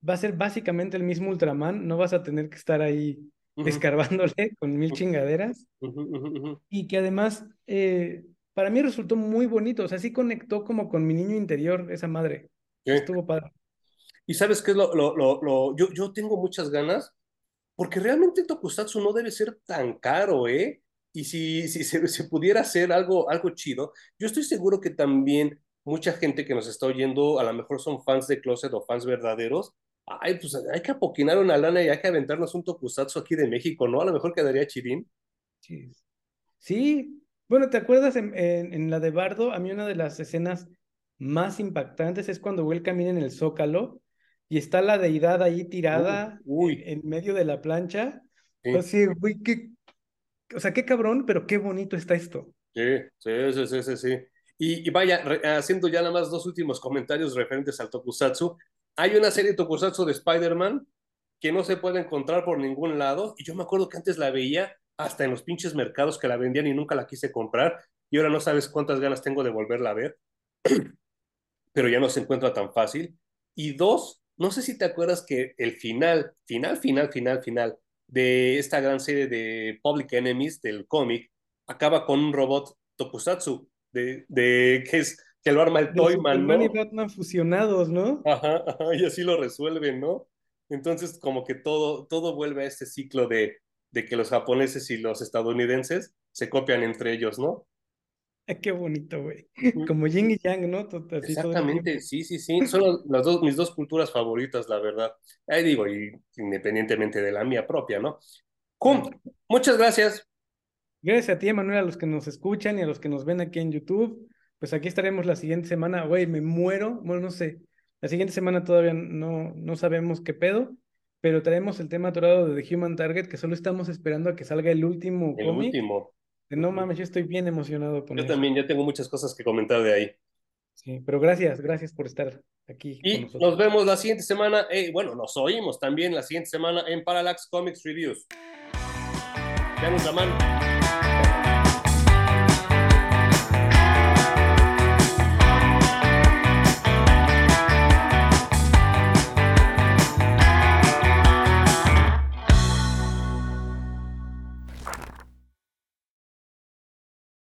va a ser básicamente el mismo Ultraman, no vas a tener que estar ahí escarbándole con mil chingaderas. y que además, eh, para mí resultó muy bonito, o sea, sí conectó como con mi niño interior, esa madre. Estuvo padre. Y sabes qué es lo, lo, lo, yo, yo tengo muchas ganas, porque realmente Tokusatsu no debe ser tan caro, ¿eh? Y si, si se, se, pudiera hacer algo, algo chido, yo estoy seguro que también mucha gente que nos está oyendo, a lo mejor son fans de Closet o fans verdaderos. Ay, pues hay que apoquinar una lana y hay que aventarnos un tokusatsu aquí de México, ¿no? A lo mejor quedaría chirín. Sí. Sí. Bueno, ¿te acuerdas en, en, la de Bardo? A mí una de las escenas más impactantes es cuando Will camina en el Zócalo y está la deidad ahí tirada En, medio de la plancha. Así, güey, qué, o sea, qué cabrón, pero qué bonito está esto. Sí, sí, sí, sí, sí. sí. Y, vaya, haciendo ya nada más dos últimos comentarios referentes al tokusatsu, hay una serie tokusatsu de Spider-Man que no se puede encontrar por ningún lado, y yo me acuerdo que antes la veía hasta en los pinches mercados que la vendían y nunca la quise comprar, y ahora no sabes cuántas ganas tengo de volverla a ver, [CLEARS THROAT] pero ya no se encuentra tan fácil. Y dos, no sé si te acuerdas que el final, final, final, final, final de esta gran serie de Public Enemies del cómic acaba con un robot tokusatsu de, de que es que lo arma el Toyman, ¿no? y Batman fusionados, ¿no? Ajá, ajá, y así lo resuelven, ¿no? Entonces, como que todo, todo vuelve a este ciclo de, de que los japoneses y los estadounidenses se copian entre ellos, ¿no? Qué bonito, güey. Como yin y yang, ¿no? Exactamente, sí, sí, sí. Son las dos, mis dos culturas favoritas, la verdad. Ahí digo, y independientemente de la mía propia, ¿no? Cum, muchas gracias. Gracias a ti, Emanuel, a los que nos escuchan y a los que nos ven aquí en YouTube. Pues aquí estaremos la siguiente semana. Güey, me muero. Bueno, no sé. La siguiente semana todavía no, no sabemos qué pedo, pero traemos el tema atorado de The Human Target, que solo estamos esperando a que salga el último El último. No mames, yo estoy bien emocionado con Yo también, ya tengo muchas cosas que comentar de ahí. Sí, pero gracias, gracias por estar aquí. Y nos vemos la siguiente semana, eh, bueno, nos oímos también la siguiente semana en Parallax Comics Reviews. Vean la mano.